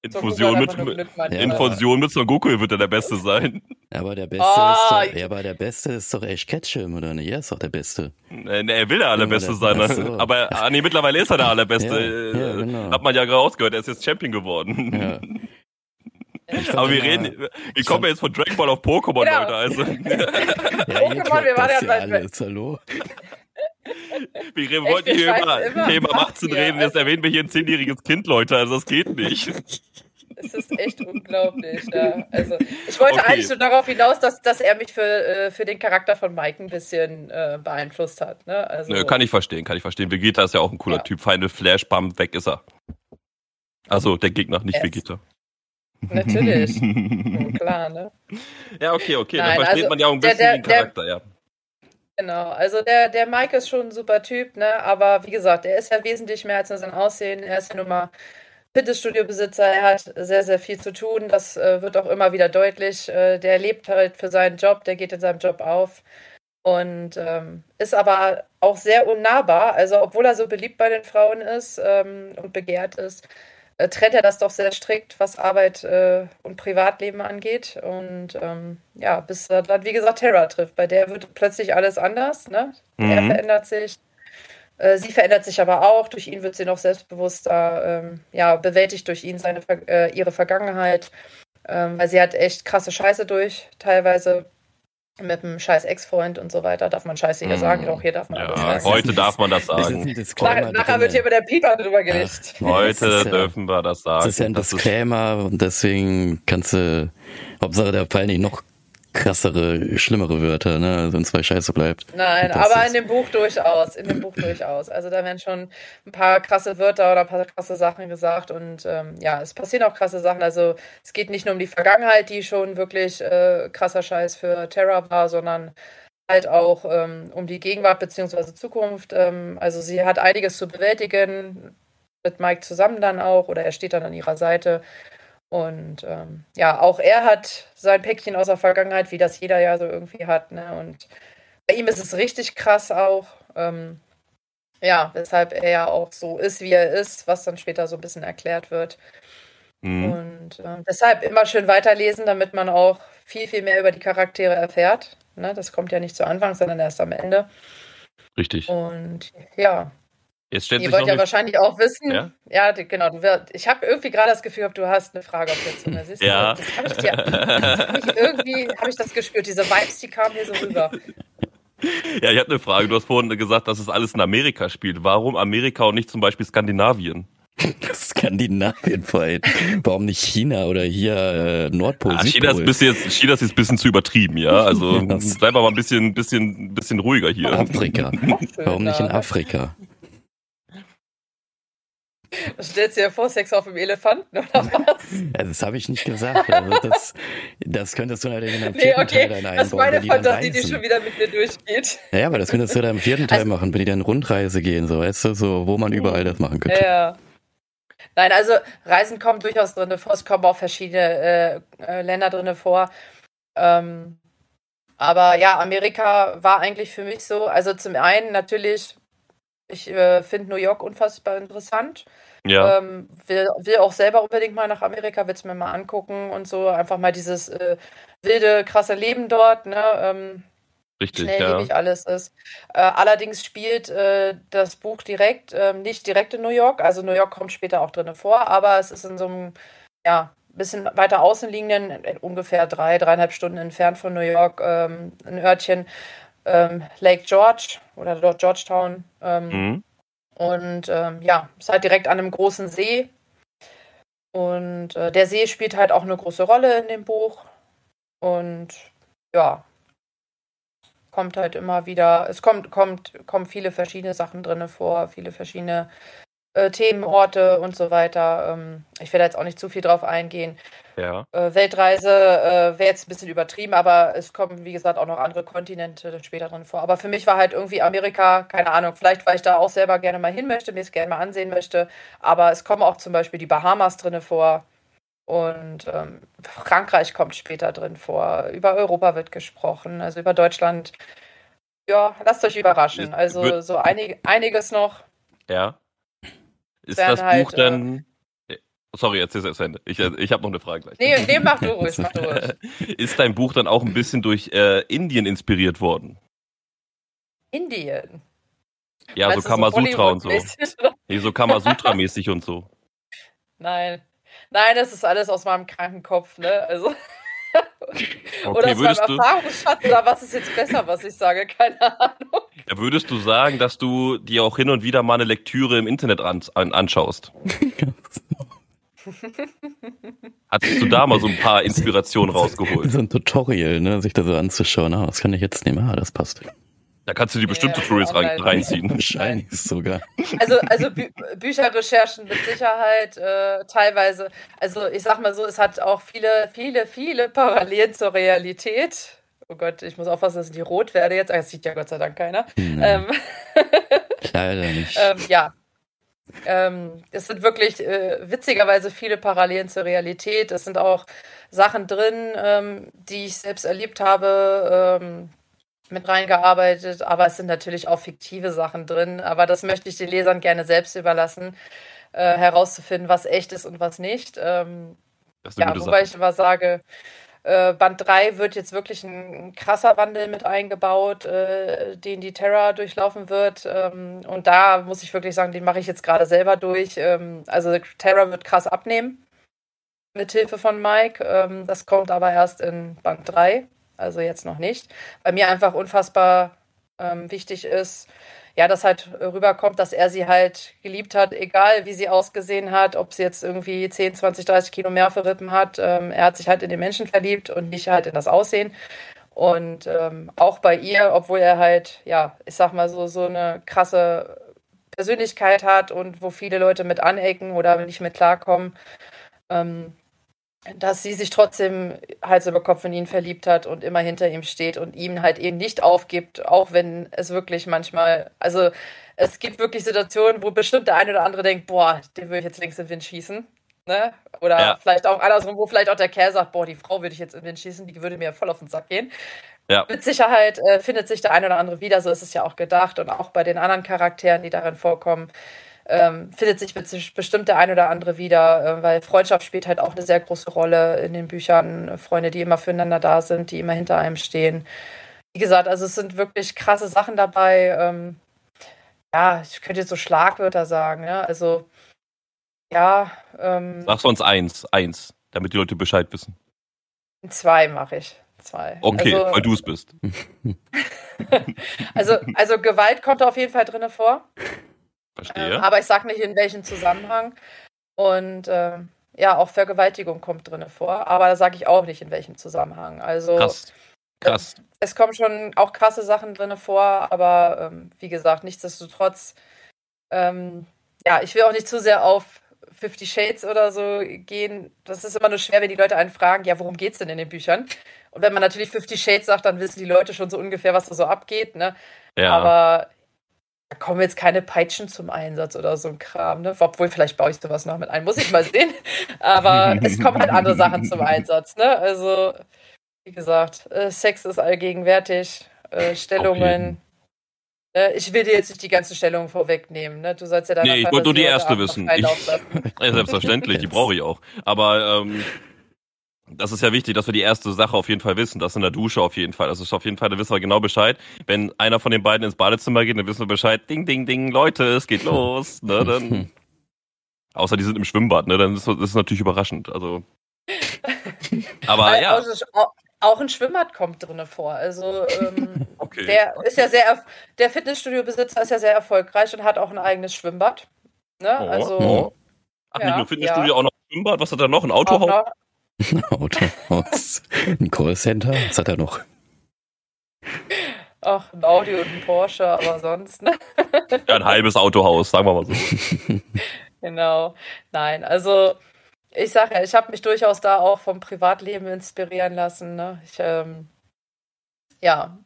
Infusion mit, ja. Infusion mit Son Goku wird er der Beste sein. Aber der Beste oh, ist doch, ja, aber der Beste ist doch Ash Ketchum, oder nicht? Er ist doch der Beste. Nee, er will der Allerbeste sein. Ne? So. Aber ah, nee, mittlerweile ist er der Allerbeste. ja, ja, genau. Hat man ja gerade rausgehört, er ist jetzt Champion geworden. Ja. Aber wir reden, wir kommen ja jetzt von Dragon Ball auf Pokémon, genau. Leute. Also. ja, Pokémon, wir waren ja bei. Hallo. Wir Echt, wollten hier über Thema 18 reden, jetzt erwähnen wir hier ein zehnjähriges Kind, Leute, also das geht nicht. Es ist echt unglaublich. Ja. Also, ich wollte okay. eigentlich nur darauf hinaus, dass, dass er mich für, äh, für den Charakter von Mike ein bisschen äh, beeinflusst hat. Ne? Also, Nö, kann ich verstehen, kann ich verstehen. Vegeta ist ja auch ein cooler ja. Typ. Final Flash, bam, weg ist er. Also der Gegner, nicht yes. Vegeta. Natürlich. Klar, ne? Ja, okay, okay. Nein, dann versteht also, man ja auch ein bisschen der, der, den Charakter, der, ja. Genau, also der, der Mike ist schon ein super Typ, ne? Aber wie gesagt, er ist ja wesentlich mehr als nur sein Aussehen. Er ist ja nun mal Fitnessstudio-Besitzer, er hat sehr, sehr viel zu tun. Das äh, wird auch immer wieder deutlich. Äh, der lebt halt für seinen Job, der geht in seinem Job auf und ähm, ist aber auch sehr unnahbar. Also, obwohl er so beliebt bei den Frauen ist ähm, und begehrt ist, äh, trennt er das doch sehr strikt, was Arbeit äh, und Privatleben angeht. Und ähm, ja, bis er dann, wie gesagt, Terra trifft. Bei der wird plötzlich alles anders. Ne? Mhm. Er verändert sich. Äh, sie verändert sich aber auch. Durch ihn wird sie noch selbstbewusster. Ähm, ja, bewältigt durch ihn seine, äh, ihre Vergangenheit. Ähm, weil sie hat echt krasse Scheiße durch, teilweise mit einem scheiß Ex-Freund und so weiter. Darf man Scheiße hier sagen? Doch, hier darf man ja, das Heute darf man das sagen. Nach, nachher wird hier mit der Pieper drüber geredet. heute ja, dürfen wir das sagen. Das ist ja ein Disclaimer und deswegen kannst du, Hauptsache der Fall nicht noch krassere, schlimmere Wörter, ne? Also wenn zwei Scheiße bleibt. Nein, aber in dem Buch durchaus, in dem Buch durchaus. Also da werden schon ein paar krasse Wörter oder ein paar krasse Sachen gesagt und ähm, ja, es passieren auch krasse Sachen. Also es geht nicht nur um die Vergangenheit, die schon wirklich äh, krasser Scheiß für Terra war, sondern halt auch ähm, um die Gegenwart bzw. Zukunft. Ähm, also sie hat einiges zu bewältigen, mit Mike zusammen dann auch oder er steht dann an ihrer Seite. Und ähm, ja, auch er hat sein Päckchen aus der Vergangenheit, wie das jeder ja so irgendwie hat. Ne? Und bei ihm ist es richtig krass auch. Ähm, ja, weshalb er ja auch so ist, wie er ist, was dann später so ein bisschen erklärt wird. Mhm. Und äh, deshalb immer schön weiterlesen, damit man auch viel, viel mehr über die Charaktere erfährt. Ne? Das kommt ja nicht zu Anfang, sondern erst am Ende. Richtig. Und ja. Jetzt stellt Ihr sich wollt noch ja eine- wahrscheinlich auch wissen. Ja? Ja, genau. Du wirst, ich habe irgendwie gerade das Gefühl, du hast eine Frage auf der Zunge. Siehst du? Ja. Das habe ich dir. Hab ich irgendwie habe ich das gespürt. Diese Vibes, die kamen hier so rüber. Ja, ich habe eine Frage. Du hast vorhin gesagt, dass es alles in Amerika spielt. Warum Amerika und nicht zum Beispiel Skandinavien? Skandinavien vor allem. Warum nicht China oder hier äh, Nordpol, Ah, China, ist bisschen, China ist jetzt ein bisschen zu übertrieben, ja. Also Ja, das- sei mal ein bisschen, bisschen, bisschen ruhiger hier. Afrika. Warum nicht in Afrika? Da. Stellst du dir vor, Sex auf dem Elefanten oder was? Ja, das habe ich nicht gesagt. Also das, das könntest du natürlich in einem Nee, vierten okay. Teil dann Das ist einbauen, meine die Fantasie, die schon wieder mit mir durchgeht. Ja, aber das könntest du dann im vierten Teil Also- machen, wenn die dann Rundreise gehen, so, weißt du, so, wo man überall das machen könnte. Ja. Nein, also Reisen kommen durchaus drin vor. Es kommen auch verschiedene äh, äh, Länder drin vor. Ähm, aber ja, Amerika war eigentlich für mich so. Also zum einen natürlich, ich äh, finde New York unfassbar interessant. Ja, Ähm, will, will auch selber unbedingt mal nach Amerika, will es mir mal angucken und so. Einfach mal dieses äh, wilde, krasse Leben dort. Ne? Ähm, richtig, ja. schnelllebig alles ist. Äh, allerdings spielt äh, das Buch direkt, ähm, nicht direkt in New York, also New York kommt später auch drin vor, aber es ist in so einem, ja, bisschen weiter außen liegenden, äh, ungefähr drei, dreieinhalb Stunden entfernt von New York, ähm, ein Örtchen, ähm, Lake George oder dort Georgetown. Ähm, Mhm. Und ähm, ja, ist halt direkt an einem großen See. Und äh, der See spielt halt auch eine große Rolle in dem Buch. Und ja, kommt halt immer wieder, es kommt, kommt, kommen viele verschiedene Sachen drin vor, viele verschiedene äh, Themenorte und so weiter. Ähm, ich werde jetzt auch nicht zu viel drauf eingehen. Ja. Äh, Weltreise äh, wäre jetzt ein bisschen übertrieben, aber es kommen, wie gesagt, auch noch andere Kontinente dann später drin vor. Aber für mich war halt irgendwie Amerika, keine Ahnung, vielleicht weil ich da auch selber gerne mal hin möchte, mir es gerne mal ansehen möchte. Aber es kommen auch zum Beispiel die Bahamas drin vor. Und ähm, Frankreich kommt später drin vor. Über Europa wird gesprochen, also über Deutschland. Ja, lasst euch überraschen. Also so einig, einiges noch. Ja. Ist das halt, Buch dann. Sorry, jetzt ist es zu Ende. Ich, äh, ich habe noch eine Frage gleich. Nee, nee, mach du ruhig, mach du ruhig. Ist dein Buch dann auch ein bisschen durch äh, Indien inspiriert worden? Indien. Ja, Meinst so Kamasutra und so. Oder? Nee, so Kamasutra-mäßig und so. Nein. Nein, das ist alles aus meinem kranken Kopf, ne? Also. oder Okay, aus würdest meinem Erfahrungsschatz, oder was ist jetzt besser, was ich sage? Keine Ahnung. Ja, würdest du sagen, dass du dir auch hin und wieder mal eine Lektüre im Internet an, an, anschaust? Hattest du da mal so ein paar Inspirationen rausgeholt? So ein Tutorial, ne, sich da so anzuschauen. Ah, was kann ich jetzt nehmen? Ah, das passt. Da kannst du die bestimmt Ja, Tutorials rein, reinziehen. Wahrscheinlich sogar. Also, also Bü Bücherrecherchen mit Sicherheit äh, teilweise. Also ich sag mal so, es hat auch viele, viele, viele Parallelen zur Realität. Oh Gott, ich muss aufpassen, dass ich nicht rot werde jetzt. Ah, Das sieht ja Gott sei Dank keiner. Hm, Ähm, Leider nicht. ähm, ja. Ähm, es sind wirklich äh, witzigerweise viele Parallelen zur Realität. Es sind auch Sachen drin, ähm, die ich selbst erlebt habe, ähm, mit reingearbeitet, aber es sind natürlich auch fiktive Sachen drin. Aber das möchte ich den Lesern gerne selbst überlassen, äh, herauszufinden, was echt ist und was nicht. Ähm, Das ist eine ja, gute wobei Sache. ich immer sage, äh, Band 3 wird jetzt wirklich ein, krasser Wandel mit eingebaut, äh, den die Terra durchlaufen wird. Ähm, und da muss ich wirklich sagen, den mache ich jetzt gerade selber durch. Ähm, also Terra wird krass abnehmen mit Hilfe von Mike. Ähm, das kommt aber erst in Band 3, also jetzt noch nicht. Bei mir einfach unfassbar ähm, wichtig ist, ja, dass halt rüberkommt, dass er sie halt geliebt hat, egal wie sie ausgesehen hat, ob sie jetzt irgendwie 10, 20, 30 Kilo mehr für Rippen hat. Ähm, er hat sich halt in den Menschen verliebt und nicht halt in das Aussehen. Und ähm, auch bei ihr, obwohl er halt, ja, ich sag mal so, so eine krasse Persönlichkeit hat und wo viele Leute mit anecken oder nicht mit klarkommen, ähm, dass sie sich trotzdem Hals über Kopf in ihn verliebt hat und immer hinter ihm steht und ihm halt eben nicht aufgibt, auch wenn es wirklich manchmal, also es gibt wirklich Situationen, wo bestimmt der eine oder andere denkt, boah, den würde ich jetzt links in den Wind schießen. Ne? Oder ja. vielleicht auch andersrum, wo vielleicht auch der Kerl sagt, boah, die Frau würde ich jetzt in den schießen, die würde mir voll auf den Sack gehen. Ja. Mit Sicherheit äh, findet sich der eine oder andere wieder, so ist es ja auch gedacht. Und auch bei den anderen Charakteren, die darin vorkommen, ähm, findet sich bestimmt der ein oder andere wieder, äh, weil Freundschaft spielt halt auch eine sehr große Rolle in den Büchern. Freunde, die immer füreinander da sind, die immer hinter einem stehen. Wie gesagt, also es sind wirklich krasse Sachen dabei. Ähm, ja, ich könnte jetzt so Schlagwörter sagen, ja. Also, ja. Ähm, Sag uns eins, eins, damit die Leute Bescheid wissen. Zwei mache ich. Zwei. Okay, also, weil du es bist. also, also Gewalt kommt auf jeden Fall drin vor. Verstehe. Ähm, aber ich sage nicht, in welchem Zusammenhang. Und äh, ja, auch Vergewaltigung kommt drin vor, aber da sage ich auch nicht, in welchem Zusammenhang. Also krass. krass. Es, es kommen schon auch krasse Sachen drin vor, aber ähm, wie gesagt, nichtsdestotrotz, ähm, ja, ich will auch nicht zu sehr auf Fifty Shades oder so gehen. Das ist immer nur schwer, wenn die Leute einen fragen, ja, worum geht es denn in den Büchern? Und wenn man natürlich Fifty Shades sagt, dann wissen die Leute schon so ungefähr, was da so abgeht, ne? Ja. Aber da kommen jetzt keine Peitschen zum Einsatz oder so ein Kram, ne? Obwohl, vielleicht baue ich sowas noch mit ein, muss ich mal sehen. Aber es kommen halt andere Sachen zum Einsatz, ne? Also, wie gesagt, äh, Sex ist allgegenwärtig, äh, Stellungen. Äh, ich will dir jetzt nicht die ganze Stellung vorwegnehmen, ne? Du sollst ja deine Nee, ich wollte nur die erste wissen. Ich, ja, selbstverständlich, die brauche ich auch. Aber ähm, das ist ja wichtig, dass wir die erste Sache auf jeden Fall wissen. Das in der Dusche auf jeden Fall. Das ist auf jeden Fall, da wissen wir genau Bescheid. Wenn einer von den beiden ins Badezimmer geht, dann wissen wir Bescheid. Ding, ding, ding, Leute, es geht los. Ne, dann, außer die sind im Schwimmbad, ne? Dann ist das natürlich überraschend. Also. Aber ja. Also, auch ein Schwimmbad kommt drin vor. Also ähm, okay. der ist ja sehr, der Fitnessstudio-Besitzer ist ja sehr erfolgreich und hat auch ein eigenes Schwimmbad. Ne? Oh, also, oh. Ach, ja, nicht nur Fitnessstudio, ja. auch noch ein Schwimmbad. Was hat er noch? Ein Autohaus? Ein Autohaus. Ein Callcenter? Was hat er noch? Ach, ein Audi und ein Porsche, aber sonst, ne? Ja, ein halbes Autohaus, sagen wir mal so. genau. Nein, also ich sage ja, ich habe mich durchaus da auch vom Privatleben inspirieren lassen. Ne? Ich, ähm, ja,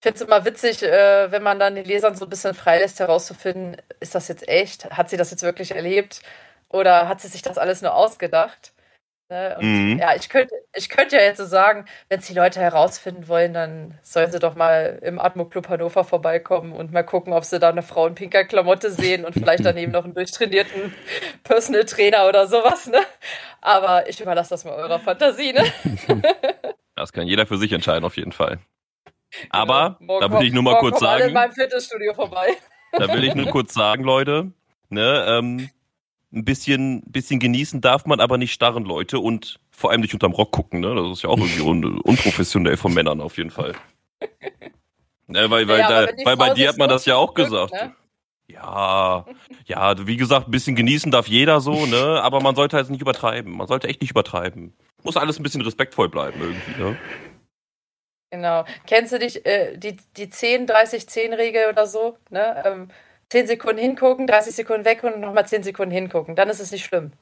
ich finde es immer witzig, äh, wenn man dann den Lesern so ein bisschen freilässt, herauszufinden, ist das jetzt echt? Hat sie das jetzt wirklich erlebt? Oder hat sie sich das alles nur ausgedacht? Ne? Und mhm. ja, ich könnte ich könnt ja jetzt so sagen, wenn es die Leute herausfinden wollen, dann sollen sie doch mal im Atmo Club Hannover vorbeikommen und mal gucken, ob sie da eine Frau in pinker Klamotte sehen und vielleicht daneben noch einen durchtrainierten Personal Trainer oder sowas. Ne? Aber ich überlasse das mal eurer Fantasie. Ne? Das kann jeder für sich entscheiden, auf jeden Fall. Genau. Aber genau. da will ich nur mal kurz sagen. Alle in meinem Fitnessstudio vorbei. Da will ich nur kurz sagen, Leute, ne, ähm, ein bisschen, bisschen genießen darf man aber nicht starren, Leute, und vor allem nicht unterm Rock gucken, ne? Das ist ja auch irgendwie un unprofessionell von Männern auf jeden Fall. Ja, weil, weil, ja, da, weil bei dir hat man das ja auch gesagt. Ne? Ja, ja, wie gesagt, ein bisschen genießen darf jeder so, ne? Aber man sollte halt nicht übertreiben. Man sollte echt nicht übertreiben. Muss alles ein bisschen respektvoll bleiben irgendwie, ne? Genau. Kennst du dich, äh, die, die 10-30-10-Regel oder so? Ne? Ähm, 10 Sekunden hingucken, 30 Sekunden weg und nochmal 10 Sekunden hingucken. Dann ist es nicht schlimm.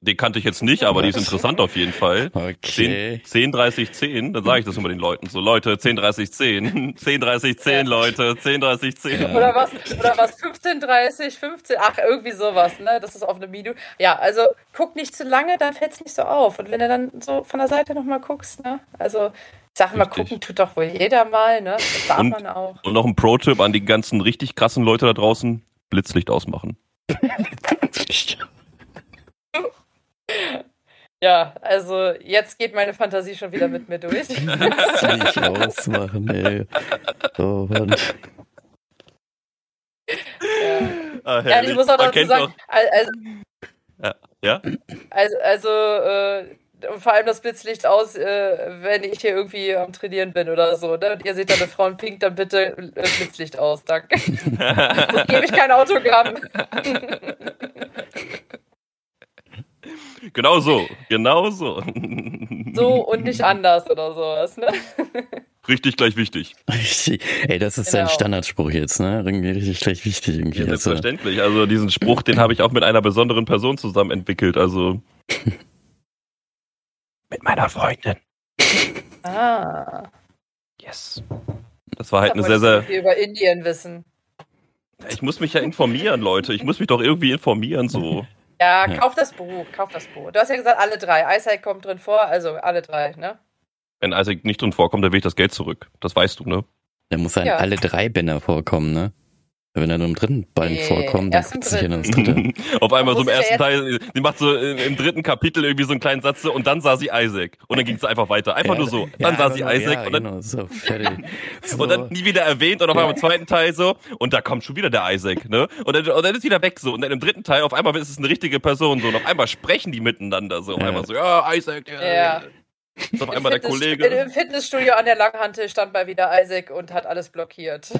Den kannte ich jetzt nicht, aber die ist interessant auf jeden Fall. Okay. 10, 10 30, 10, dann sage ich das immer den Leuten. So, Leute, 10, 30, 10. 10, 30, 10, ja. Leute, 10, 30, 10. Ja. Oder was, oder was, 15, 30, 15, ach, irgendwie sowas, ne? Das ist auf einem Video. Ja, also guck nicht zu lange, dann fällt es nicht so auf. Und wenn du dann so von der Seite nochmal guckst, ne? Also, sag mal, gucken tut doch wohl jeder mal, ne? Das darf und, man auch. Und noch ein Pro-Tipp an die ganzen richtig krassen Leute da draußen: Blitzlicht ausmachen. Ja, also jetzt geht meine Fantasie schon wieder mit mir durch. Nicht ausmachen, ey. Oh Mann. Ja. Ah, ja, ich muss auch dazu sagen, also, ja. ja? Also, also äh, vor allem das Blitzlicht aus, äh, wenn ich hier irgendwie am Trainieren bin oder so. Ne? Und ihr seht da eine Frau in Pink, dann bitte äh, Blitzlicht aus, danke. Sonst gebe ich kein Autogramm. Genau so, genau so. So und nicht anders oder sowas, ne? Richtig gleich wichtig. Ey, das ist genau. ein Standardspruch jetzt, ne? Irgendwie richtig gleich wichtig irgendwie. Ja, selbstverständlich. Also diesen Spruch, den habe ich auch mit einer besonderen Person zusammen entwickelt. Also mit meiner Freundin. Ah. Yes. Das war halt das eine sehr, sehr. über Indien wissen. Ich muss mich ja informieren, Leute. Ich muss mich doch irgendwie informieren, so. Ja, kauf das Buch, kauf das Buch. Du hast ja gesagt, alle drei. Isaac kommt drin vor, also alle drei, ne? Wenn Isaac nicht drin vorkommt, dann will ich das Geld zurück. Das weißt du, ne? Da muss dann ja. alle drei Bänder vorkommen, ne? Wenn er nur im dritten Band nee, vorkommt, dann kriegt sich ins dritte. Auf einmal so im ersten Teil, sie macht so im dritten Kapitel irgendwie so einen kleinen Satz und dann sah sie Isaac. Und dann ging es einfach weiter. Einfach ja, nur so. Dann ja, sah sie Isaac ja, und, dann, genau, so, so. und dann nie wieder erwähnt und auf einmal im zweiten Teil so. Und da kommt schon wieder der Isaac, ne? Und dann, und dann ist wieder weg so. Und dann im dritten Teil auf einmal ist es eine richtige Person so. Und auf einmal sprechen die miteinander so. Auf einmal so, ja, Isaac, ja. Ja. Ist auf einmal der Kollege. Im Fitnessstudio an der Langhante stand mal wieder Isaac und hat alles blockiert.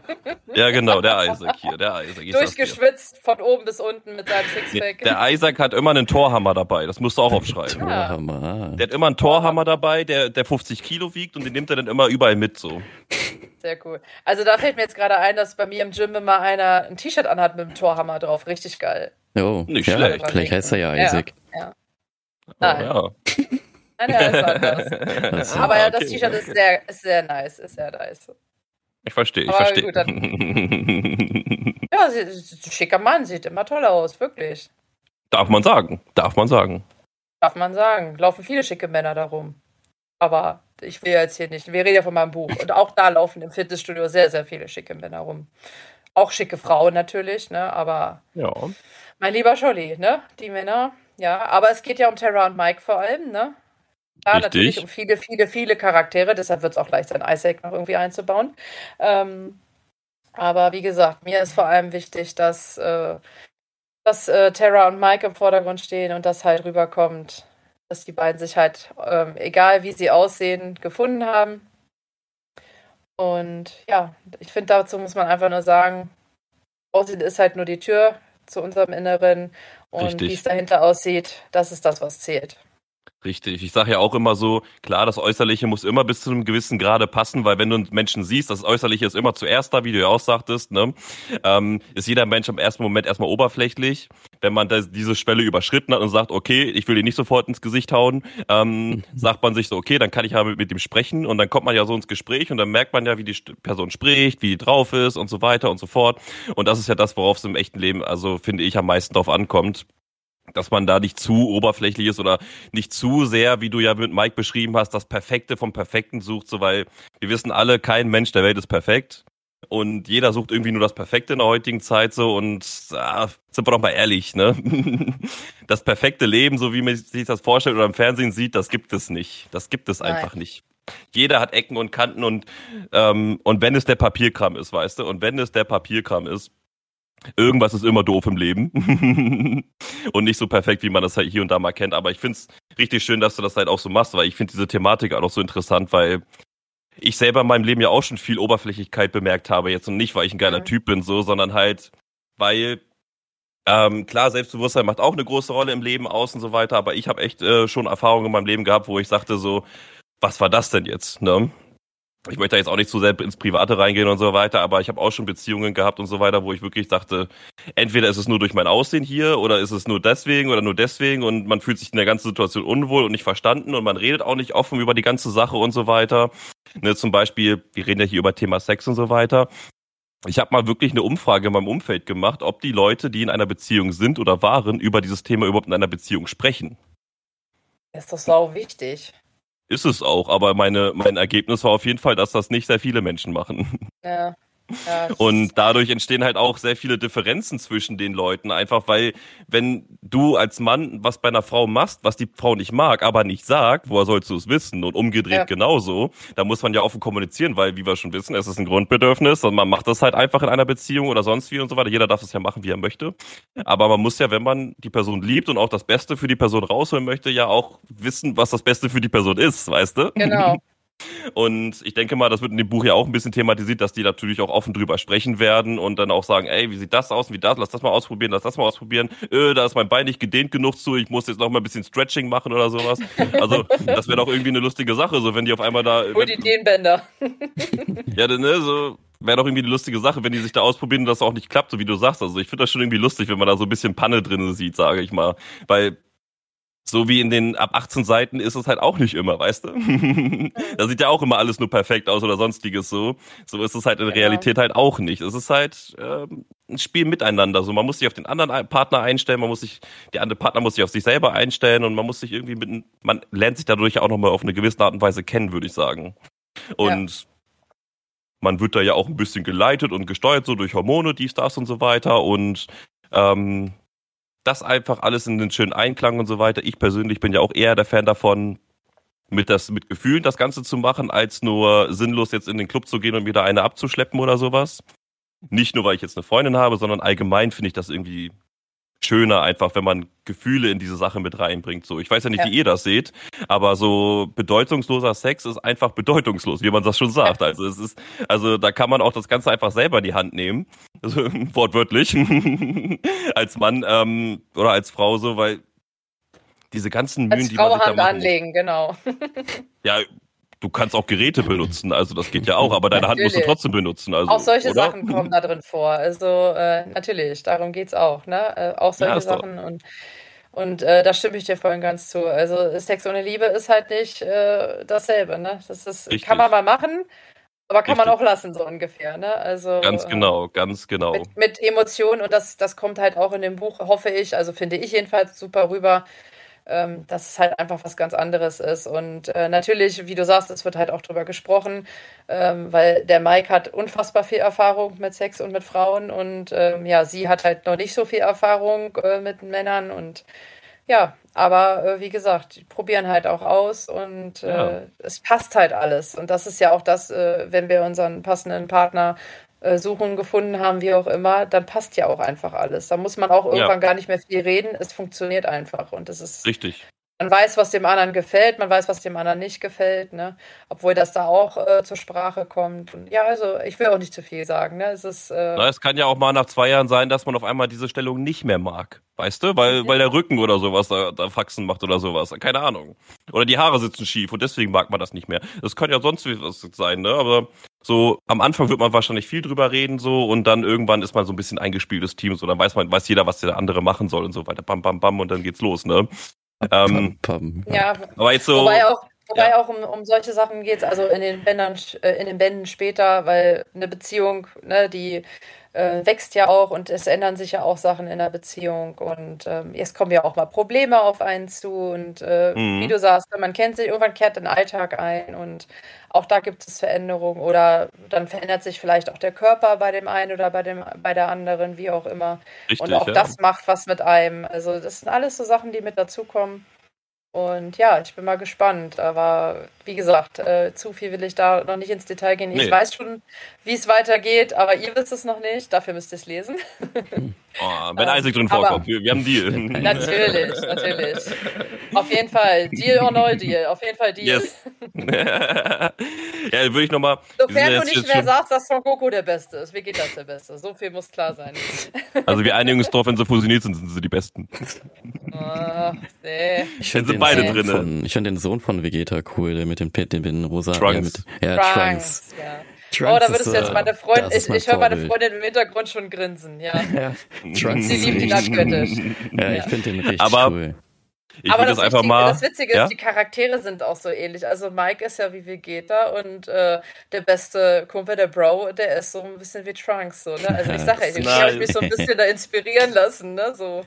ja, genau, der Isaac hier, der Isaac. Durchgeschwitzt von oben bis unten mit seinem Sixpack. Der Isaac hat immer einen Torhammer dabei, das musst du auch aufschreiben. Torhammer. Der hat immer einen Torhammer dabei, der, der 50 Kilo wiegt und den nimmt er dann immer überall mit so. Sehr cool. Also da fällt mir jetzt gerade ein, dass bei mir im Gym immer einer ein T-Shirt anhat mit dem Torhammer drauf. Richtig geil. Oh, nicht ja, schlecht. Vielleicht heißt er ja Isaac. Ja. ja. Nein. Oh, ja. Nein, der ist anders. Aber ja, das T-Shirt ist sehr, ist sehr nice, ist sehr nice. Ich verstehe, ich verstehe. ja, sie, ein schicker Mann, sieht immer toll aus, wirklich. Darf man sagen, darf man sagen. Darf man sagen. Laufen viele schicke Männer darum. Aber ich will jetzt hier nicht, wir reden ja von meinem Buch. Und auch da laufen im Fitnessstudio sehr, sehr viele schicke Männer rum. Auch schicke Frauen natürlich, ne? Aber ja. mein lieber Scholli, ne? Die Männer, ja. Aber es geht ja um Terra und Mike vor allem, ne? Ja, Richtig. natürlich um viele, viele, viele Charaktere, deshalb wird es auch leicht sein, Isaac noch irgendwie einzubauen. Ähm, aber wie gesagt, mir ist vor allem wichtig, dass, äh, dass äh, Terra und Mike im Vordergrund stehen und das halt rüberkommt, dass die beiden sich halt, ähm, egal wie sie aussehen, gefunden haben. Und ja, ich finde, dazu muss man einfach nur sagen, Aussehen ist halt nur die Tür zu unserem Inneren und wie es dahinter aussieht, das ist das, was zählt. Richtig. Ich sage ja auch immer so, klar, das Äußerliche muss immer bis zu einem gewissen Grade passen, weil wenn du einen Menschen siehst, das Äußerliche ist immer zuerst da, wie du ja auch sagtest, ne, ähm, ist jeder Mensch im ersten Moment erstmal oberflächlich. Wenn man das, diese Schwelle überschritten hat und sagt, okay, ich will dir nicht sofort ins Gesicht hauen, ähm, sagt man sich so, okay, dann kann ich ja mit, mit dem sprechen und dann kommt man ja so ins Gespräch und dann merkt man ja, wie die Person spricht, wie die drauf ist und so weiter und so fort. Und das ist ja das, worauf es im echten Leben, also finde ich, am meisten drauf ankommt dass man da nicht zu oberflächlich ist oder nicht zu sehr, wie du ja mit Mike beschrieben hast, das Perfekte vom Perfekten sucht, so weil wir wissen alle, kein Mensch der Welt ist perfekt. Und jeder sucht irgendwie nur das Perfekte in der heutigen Zeit so und ah, sind wir doch mal ehrlich, ne? Das perfekte Leben, so wie man sich das vorstellt oder im Fernsehen sieht, das gibt es nicht. Das gibt es Nein. einfach nicht. Jeder hat Ecken und Kanten und, ähm, und wenn es der Papierkram ist, weißt du, und wenn es der Papierkram ist, Irgendwas ist immer doof im Leben. und nicht so perfekt, wie man das halt hier und da mal kennt. Aber ich finde es richtig schön, dass du das halt auch so machst, weil ich finde diese Thematik auch noch so interessant, weil ich selber in meinem Leben ja auch schon viel Oberflächlichkeit bemerkt habe jetzt und nicht, weil ich ein geiler mhm. Typ bin, so, sondern halt, weil ähm, klar, Selbstbewusstsein macht auch eine große Rolle im Leben aus und so weiter, aber ich habe echt äh, schon Erfahrungen in meinem Leben gehabt, wo ich sagte so, was war das denn jetzt? Ne? Ich möchte da jetzt auch nicht zu sehr ins Private reingehen und so weiter, aber ich habe auch schon Beziehungen gehabt und so weiter, wo ich wirklich dachte, entweder ist es nur durch mein Aussehen hier oder ist es nur deswegen oder nur deswegen und man fühlt sich in der ganzen Situation unwohl und nicht verstanden und man redet auch nicht offen über die ganze Sache und so weiter. Ne, zum Beispiel, wir reden ja hier über Thema Sex und so weiter. Ich habe mal wirklich eine Umfrage in meinem Umfeld gemacht, ob die Leute, die in einer Beziehung sind oder waren, über dieses Thema überhaupt in einer Beziehung sprechen. Ist doch sau wichtig. Ist es auch, aber meine, mein Ergebnis war auf jeden Fall, dass das nicht sehr viele Menschen machen. Ja. Ja, und dadurch entstehen halt auch sehr viele Differenzen zwischen den Leuten, einfach weil, wenn du als Mann was bei einer Frau machst, was die Frau nicht mag, aber nicht sagt, woher sollst du es wissen? Und umgedreht ja. genauso, da muss man ja offen kommunizieren, weil, wie wir schon wissen, es ist ein Grundbedürfnis und man macht das halt einfach in einer Beziehung oder sonst wie und so weiter. Jeder darf es ja machen, wie er möchte. Aber man muss ja, wenn man die Person liebt und auch das Beste für die Person rausholen möchte, ja auch wissen, was das Beste für die Person ist, weißt du? Genau. Und ich denke mal, das wird in dem Buch ja auch ein bisschen thematisiert, dass die natürlich auch offen drüber sprechen werden und dann auch sagen, ey, wie sieht das aus? Wie das? Lass das mal ausprobieren, lass das mal ausprobieren. Äh, da ist mein Bein nicht gedehnt genug zu, ich muss jetzt noch mal ein bisschen Stretching machen oder sowas. Also, das wäre doch irgendwie eine lustige Sache, so wenn die auf einmal da. Hol die Dehnbänder. ja, ne, so wäre doch irgendwie eine lustige Sache, wenn die sich da ausprobieren und das auch nicht klappt, so wie du sagst. Also ich finde das schon irgendwie lustig, wenn man da so ein bisschen Panne drin sieht, sage ich mal. Weil so wie in den ab 18 Seiten ist es halt auch nicht immer, weißt du? da sieht ja auch immer alles nur perfekt aus oder sonstiges so. So ist es halt in genau. Realität halt auch nicht. Es ist halt ähm, ein Spiel miteinander. So, man muss sich auf den anderen Partner einstellen, man muss sich, der andere Partner muss sich auf sich selber einstellen und man muss sich irgendwie mit, man lernt sich dadurch auch nochmal auf eine gewisse Art und Weise kennen, würde ich sagen. Und ja. man wird da ja auch ein bisschen geleitet und gesteuert, so durch Hormone, dies, das und so weiter. Und ähm, das einfach alles in den schönen Einklang und so weiter. Ich persönlich bin ja auch eher der Fan davon, mit das mit Gefühlen das Ganze zu machen, als nur sinnlos jetzt in den Club zu gehen und mir da eine abzuschleppen oder sowas. Nicht nur, weil ich jetzt eine Freundin habe, sondern allgemein finde ich das irgendwie schöner einfach, wenn man Gefühle in diese Sache mit reinbringt. So, ich weiß ja nicht, ja. wie ihr das seht, aber so bedeutungsloser Sex ist einfach bedeutungslos, wie man das schon sagt. Also es ist, also da kann man auch das Ganze einfach selber in die Hand nehmen, also, wortwörtlich, als Mann ähm, oder als Frau so, weil diese ganzen Mühen, als die man sich da macht, anlegen, genau. ja, du kannst auch Geräte benutzen, also das geht ja auch, aber deine Hand musst du trotzdem benutzen. Also, auch solche oder? Sachen kommen da drin vor. Also äh, natürlich, darum geht's auch, ne? Äh, auch solche ja, Sachen doch. und und äh, da stimme ich dir vorhin ganz zu. Also Sex ohne Liebe ist halt nicht äh, dasselbe, ne? Das ist, Richtig. kann man mal machen, aber kann Richtig. man auch lassen, so ungefähr, ne? Also ganz äh, genau, ganz genau. Mit, mit Emotionen und das, das kommt halt auch in dem Buch, hoffe ich, also finde ich jedenfalls super rüber ähm, dass es halt einfach was ganz anderes ist. Und äh, natürlich, wie du sagst, es wird halt auch drüber gesprochen, ähm, weil der Mike hat unfassbar viel Erfahrung mit Sex und mit Frauen und ähm, ja, sie hat halt noch nicht so viel Erfahrung äh, mit Männern und ja, aber äh, wie gesagt, die probieren halt auch aus und äh, ja. es passt halt alles. Und das ist ja auch das, äh, wenn wir unseren passenden Partner suchen, gefunden haben, wie auch immer, dann passt ja auch einfach alles. Da muss man auch irgendwann ja. gar nicht mehr viel reden. Es funktioniert einfach und es ist. Richtig. Man weiß, was dem anderen gefällt, man weiß, was dem anderen nicht gefällt, ne? Obwohl das da auch äh, zur Sprache kommt. Und ja, also ich will auch nicht zu viel sagen, ne? Es ist. Äh Na, es kann ja auch mal nach zwei Jahren sein, dass man auf einmal diese Stellung nicht mehr mag. Weißt du? Weil, ja. weil der Rücken oder sowas da, da Faxen macht oder sowas. Keine Ahnung. Oder die Haare sitzen schief und deswegen mag man das nicht mehr. Das kann ja sonst was sein, ne? Aber so am Anfang wird man wahrscheinlich viel drüber reden so und dann irgendwann ist man so ein bisschen eingespieltes Team so dann weiß man weiß jeder was der andere machen soll und so weiter bam bam bam und dann geht's los ne ähm, pam, ja aber jetzt so wobei auch Wobei ja. auch um, um solche Sachen geht es, also in den Bändern, äh, in den Bänden später, weil eine Beziehung, ne, die äh, wächst ja auch und es ändern sich ja auch Sachen in der Beziehung und ähm, jetzt kommen ja auch mal Probleme auf einen zu und äh, mhm. wie du sagst, man kennt sich, irgendwann kehrt den Alltag ein und auch da gibt es Veränderungen oder dann verändert sich vielleicht auch der Körper bei dem einen oder bei, dem, bei der anderen, wie auch immer. Richtig, und auch ja. das macht was mit einem. Also das sind alles so Sachen, die mit dazukommen. Und ja, ich bin mal gespannt. Aber wie gesagt, äh, zu viel will ich da noch nicht ins Detail gehen. Nee. Ich weiß schon, wie es weitergeht, aber ihr wisst es noch nicht. Dafür müsst ihr es lesen. Oh, wenn Isaac drin vorkommt, wir, wir haben Deal. Natürlich, natürlich. Auf jeden Fall. Deal or no Deal. Auf jeden Fall Deal. Yes. ja, würde ich nochmal. Sofern du nicht mehr sagst, dass Son Goku der Beste ist. Wie geht das der Beste? So viel muss klar sein. Also wir einigen uns drauf, wenn sie fusioniert sind, sind sie die Besten. Oh, nee. Ich finde beide drin. Von, ich finde den Sohn von Vegeta cool, der mit dem Pit, den rosa. Trunks. Ja, mit, ja, Trunks. Ja. Trunks oh, da würdest du jetzt meine Freundin, ich, ich höre meine Freundin im Hintergrund schon grinsen, ja. ja. Trunks Sie liebt ihn abgöttisch. Ja, ich finde den richtig Aber cool. Ich Aber das, einfach mal, das Witzige ja? ist, die Charaktere sind auch so ähnlich. Also Mike ist ja wie Vegeta und äh, der beste Kumpel, der Bro, der ist so ein bisschen wie Trunks. So, ne? Also ich sage ja, ich habe mich so ein bisschen da inspirieren lassen, ne? So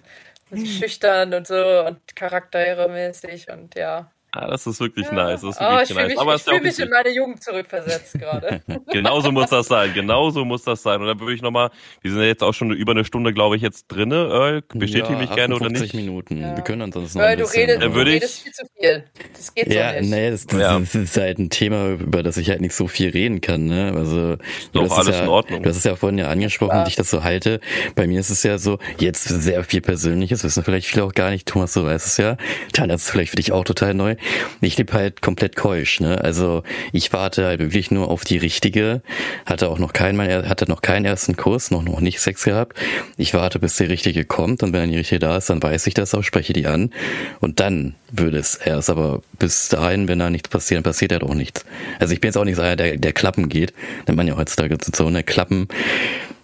schüchtern und so und charakteremäßig und ja. Ah, das ist wirklich ja. nice. Das ist wirklich oh, ich nice. Mich, Aber ich fühle mich in meine Jugend zurückversetzt gerade. genauso muss das sein. Genauso muss das sein. Und dann würde ich nochmal, wir sind ja jetzt auch schon über eine Stunde, glaube ich, jetzt drinne. Äh, bestätige ja, mich gerne oder nicht? Minuten. Ja. Wir können ansonsten noch ein du redest, du redest viel zu viel. Das geht ja, so nicht. Nee, das, das, ja. das, ist halt ein Thema, über das ich halt nicht so viel reden kann. Ne? Also, Doch, alles ja, in Ordnung. Du hast es ja vorhin ja angesprochen, ja. wie ich das so halte. Bei mir ist es ja so, jetzt sehr viel Persönliches, wissen vielleicht viele auch gar nicht. Thomas, du weißt es ja. Tanja, das ist vielleicht für dich auch total neu. Ich lebe halt komplett keusch, ne? Also ich warte halt wirklich nur auf die richtige. Hatte auch noch keinen, hatte noch keinen ersten Kurs, noch, noch nicht Sex gehabt. Ich warte, bis die richtige kommt und wenn dann die richtige da ist, dann weiß ich das auch, spreche die an und dann würde es erst. Aber bis dahin, wenn da nichts passiert, passiert ja doch nichts. Also ich bin jetzt auch nicht so einer, der, der Klappen geht. Nennt man ja heutzutage so, ne? Klappen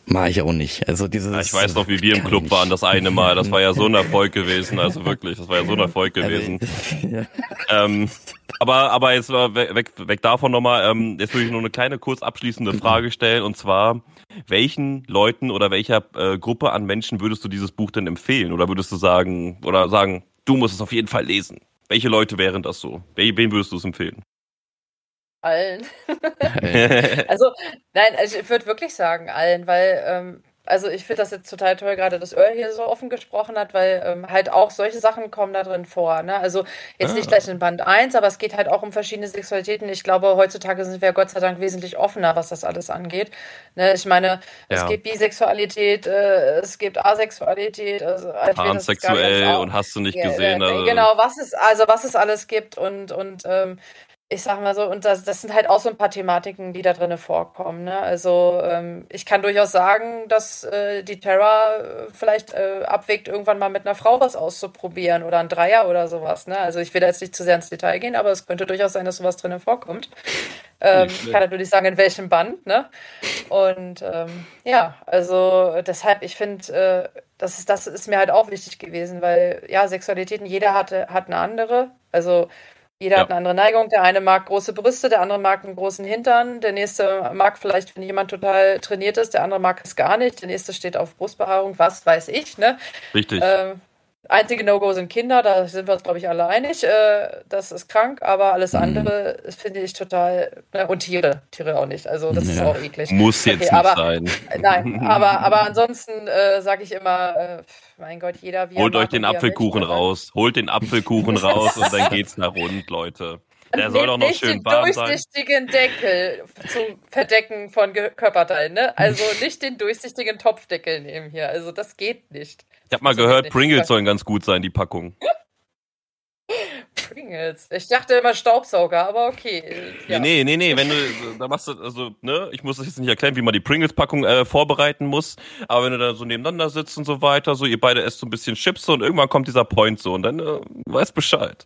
Mach ich auch nicht. Also dieses. Ja, ich weiß noch, wie wir im Club waren, das eine Mal. Das war ja so ein Erfolg gewesen. Also wirklich, das war ja so ein Erfolg gewesen. Ja. Ähm, aber, aber jetzt weg, weg davon nochmal. Ähm, jetzt würde ich nur eine kleine kurz abschließende Frage stellen. Und zwar, welchen Leuten oder welcher äh, Gruppe an Menschen würdest du dieses Buch denn empfehlen? Oder würdest du sagen, oder sagen, du musst es auf jeden Fall lesen? Welche Leute wären das so? Wem würdest du es empfehlen? Allen. also, nein, also ich würde wirklich sagen allen, weil ähm, also ich finde das jetzt total toll, gerade dass Earl hier so offen gesprochen hat, weil ähm, halt auch solche Sachen kommen da drin vor. Ne? Also jetzt ah. nicht gleich in Band 1, aber es geht halt auch um verschiedene Sexualitäten. Ich glaube, heutzutage sind wir Gott sei Dank wesentlich offener, was das alles angeht. Ne? Ich meine, ja. es gibt Bisexualität, äh, es gibt Asexualität, also Pansexuell und hast du nicht gesehen. Ja, also. Genau, was es, also was es alles gibt und, und ähm, ich sag mal so, und das, das sind halt auch so ein paar Thematiken, die da drin vorkommen. Ne? Also ähm, ich kann durchaus sagen, dass äh, die Terra äh, vielleicht äh, abwägt, irgendwann mal mit einer Frau was auszuprobieren oder ein Dreier oder sowas. Ne? Also ich will da jetzt nicht zu sehr ins Detail gehen, aber es könnte durchaus sein, dass sowas drin vorkommt. Ähm, ich kann natürlich sagen, in welchem Band. Ne? Und ähm, ja, also deshalb, ich finde, äh, das, ist, das ist mir halt auch wichtig gewesen, weil ja, Sexualitäten, jeder hatte, hat eine andere. Also jeder ja. hat eine andere Neigung. Der eine mag große Brüste, der andere mag einen großen Hintern, der nächste mag vielleicht, wenn jemand total trainiert ist, der andere mag es gar nicht, der nächste steht auf Brustbehaarung, was weiß ich, ne? Richtig. Ähm, Einzige No-Go sind Kinder, da sind wir uns, glaube ich, alle einig. Äh, das ist krank, aber alles mhm. andere finde ich total. Ne? Und Tiere, Tiere auch nicht. Also, das ja. ist auch eklig. Muss jetzt okay, nicht aber, sein. Nein, aber, aber ansonsten äh, sage ich immer, äh, mein Gott, jeder wie Holt euch den Apfelkuchen raus. Holt den Apfelkuchen raus und dann geht's nach rund, Leute. Der soll doch noch schön warm sein. Nicht den durchsichtigen Deckel zum Verdecken von Körperteilen, ne? Also nicht den durchsichtigen Topfdeckel nehmen hier. Also das geht nicht. Ich habe mal das gehört, Pringles sollen ganz gut sein, die Packung. Pringles. Ich dachte immer Staubsauger, aber okay. Ja. Nee, nee, nee, wenn du, da machst du, also, ne, ich muss das jetzt nicht erklären, wie man die Pringles-Packung äh, vorbereiten muss, aber wenn du da so nebeneinander sitzt und so weiter, so, ihr beide esst so ein bisschen Chips und irgendwann kommt dieser Point so und dann äh, weißt Bescheid.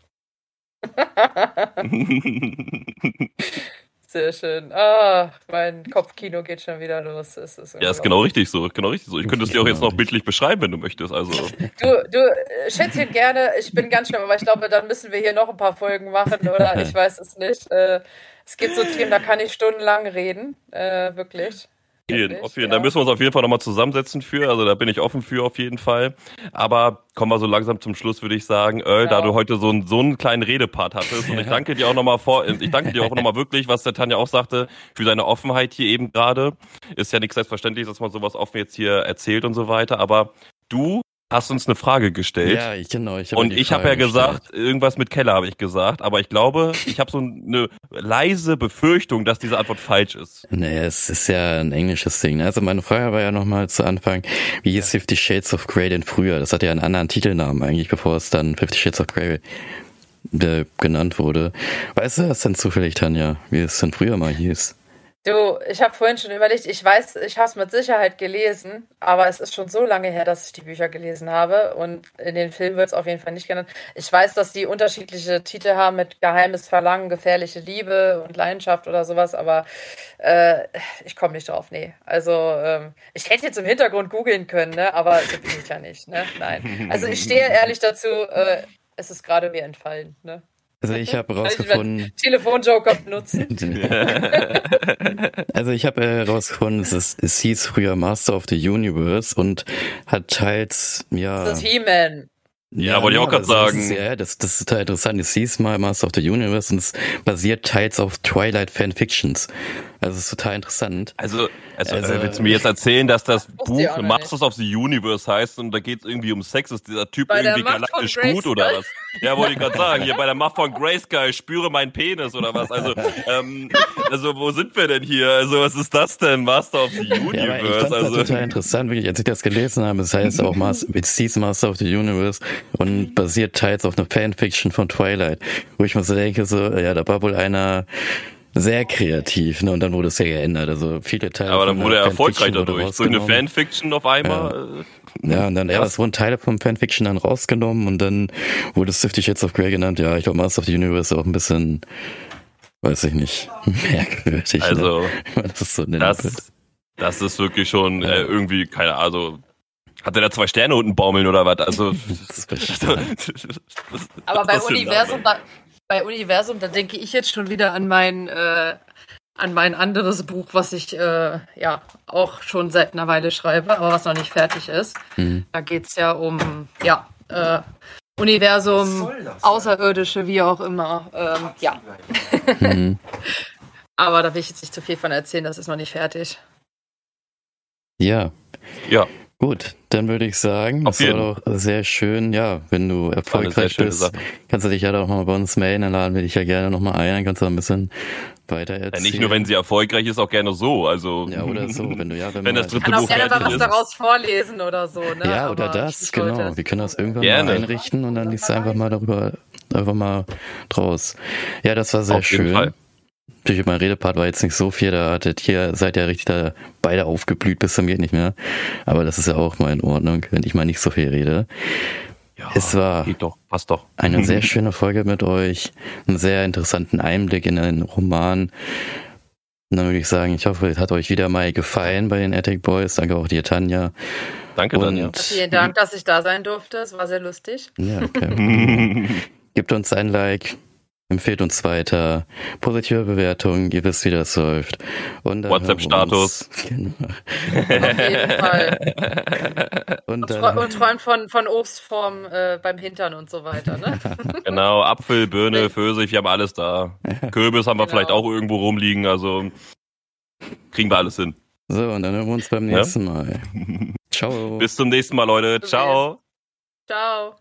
Sehr schön. Ah, mein Kopfkino geht schon wieder los. Es ist ja, ist genau richtig so. Genau richtig so. Ich könnte es dir auch jetzt noch bildlich beschreiben, wenn du möchtest. Also. Du, du Schätzchen, gerne. Ich bin ganz schlimm, aber ich glaube, dann müssen wir hier noch ein paar Folgen machen oder ich weiß es nicht. Äh, es gibt so Themen, da kann ich stundenlang reden. Äh, wirklich jeden, auf jeden. Ja. Da müssen wir uns auf jeden Fall nochmal zusammensetzen für. Also da bin ich offen für auf jeden Fall. Aber kommen wir so langsam zum Schluss, würde ich sagen. Earl, ja. da du heute so, einen, so einen kleinen Redepart hattest und ich danke dir auch nochmal vor, ich danke dir auch nochmal wirklich, was der Tanja auch sagte, für deine Offenheit hier eben gerade. Ist ja nichts selbstverständlich, dass man sowas offen jetzt hier erzählt und so weiter. Aber du hast uns eine Frage gestellt. Ja, ich, genau. Ich hab und ich habe ja gesagt, gestellt. irgendwas mit Keller habe ich gesagt, aber ich glaube, ich habe so eine leise Befürchtung, dass diese Antwort falsch ist. Nee, es ist ja ein englisches Ding. Also meine Frage war ja nochmal zu Anfang, wie hieß Fifty Shades of Grey denn früher? Das hatte ja einen anderen Titelnamen eigentlich, bevor es dann Fifty Shades of Grey äh, genannt wurde. Weißt du das denn zufällig, Tanja, wie es denn früher mal hieß? Du, ich habe vorhin schon überlegt, ich weiß, ich habe es mit Sicherheit gelesen, aber es ist schon so lange her, dass ich die Bücher gelesen habe und in den Filmen wird es auf jeden Fall nicht genannt. Ich weiß, dass die unterschiedliche Titel haben mit Geheimes Verlangen, gefährliche Liebe und Leidenschaft oder sowas, aber äh, ich komme nicht drauf, nee. Also ähm, ich hätte jetzt im Hintergrund googeln können, ne? aber so bin ich ja nicht, ne? Nein. Also ich stehe ehrlich dazu, äh, es ist gerade mir entfallen, ne? Also ich habe rausgefunden. Telefonjoker benutzen. also ich habe äh, rausgefunden, es, ist, es hieß früher Master of the Universe und hat teils, ja. Das ist He-Man. Ja, ja wollte ich auch gerade sagen. Ist, ja, das, das ist total interessant. Es hieß mal Master of the Universe und es basiert teils auf Twilight Fanfictions. Also es ist total interessant. Also, also, also äh, willst du mir jetzt erzählen, dass das Buch Masters of the Universe heißt und da geht es irgendwie um Sex? Ist dieser Typ bei irgendwie galaktisch gut oder was? Ja, wollte ich gerade sagen. Hier bei der Macht von Grayskull, spüre meinen Penis oder was? Also, ähm, also wo sind wir denn hier? Also was ist das denn? Master of the Universe? Ja, ich fand also, das total interessant, wirklich, als ich das gelesen habe. Es heißt auch Master, it's Master of the Universe und basiert teils auf einer Fanfiction von Twilight, wo ich mir so denke, so, ja, da war wohl einer sehr kreativ, ne? Und dann wurde es ja geändert. Also viele Teile. Aber dann wurde er erfolgreich dadurch. So eine Fanfiction auf einmal. Ja, ja und dann, ja, es wurden Teile vom Fanfiction dann rausgenommen und dann wurde es Fifty Shades of Grey genannt. Ja, ich glaube, Master of the Universe auch ein bisschen, weiß ich nicht, merkwürdig. Ne? Also, ne? das ist so das, Das ist wirklich schon äh, irgendwie, keine Ahnung, also, hat der da zwei Sterne unten baumeln oder was? Also, Aber bei Universum, da, bei Universum, da denke ich jetzt schon wieder an mein, äh, an mein anderes Buch, was ich äh, ja auch schon seit einer Weile schreibe, aber was noch nicht fertig ist. Mhm. Da geht es ja um ja, äh, Universum, Außerirdische, wie auch immer. Ähm, ja. Mhm. aber da will ich jetzt nicht zu viel von erzählen, das ist noch nicht fertig. Ja. Ja. Gut, dann würde ich sagen, Auf das war doch sehr schön. Ja, wenn du erfolgreich bist, Sache. kannst du dich ja doch mal bei uns melden, dann laden wir dich ja gerne nochmal ein, dann kannst du ein bisschen weiter erzählen. Ja, nicht nur, wenn sie erfolgreich ist, auch gerne so. Also ja, oder so, wenn du ja, wenn, wenn das dritte kann Buch auch gerne mal was daraus vorlesen oder so. Ne? Ja, oder Aber das, genau. Wir können das irgendwann gerne. mal einrichten und dann liest du einfach mal darüber, einfach mal draus. Ja, das war sehr Auf schön. Natürlich mein Redepart war jetzt nicht so viel, da hattet ihr, seid ja richtig da beide aufgeblüht bis zum geht nicht mehr. Aber das ist ja auch mal in Ordnung, wenn ich mal nicht so viel rede. Ja, es war geht doch, passt doch. eine sehr schöne Folge mit euch, einen sehr interessanten Einblick in den Roman. Und dann würde ich sagen, ich hoffe, es hat euch wieder mal gefallen bei den Attic Boys. Danke auch dir, Tanja. Danke, Und Tanja. Vielen Dank, dass ich da sein durfte. Es war sehr lustig. Ja, okay. Gebt uns ein Like, Empfehlt uns weiter. Positive Bewertungen, ihr wisst, wie das läuft. WhatsApp-Status. Genau. Auf jeden Fall. Und, und, und träumt von, von Obstform äh, beim Hintern und so weiter. Ne? genau, Apfel, Birne, Pfirsich, wir haben alles da. Kürbis haben wir genau. vielleicht auch irgendwo rumliegen, also kriegen wir alles hin. So, und dann hören wir uns beim nächsten ja? Mal. Ciao. Bis zum nächsten Mal, Leute. Ciao. Ciao.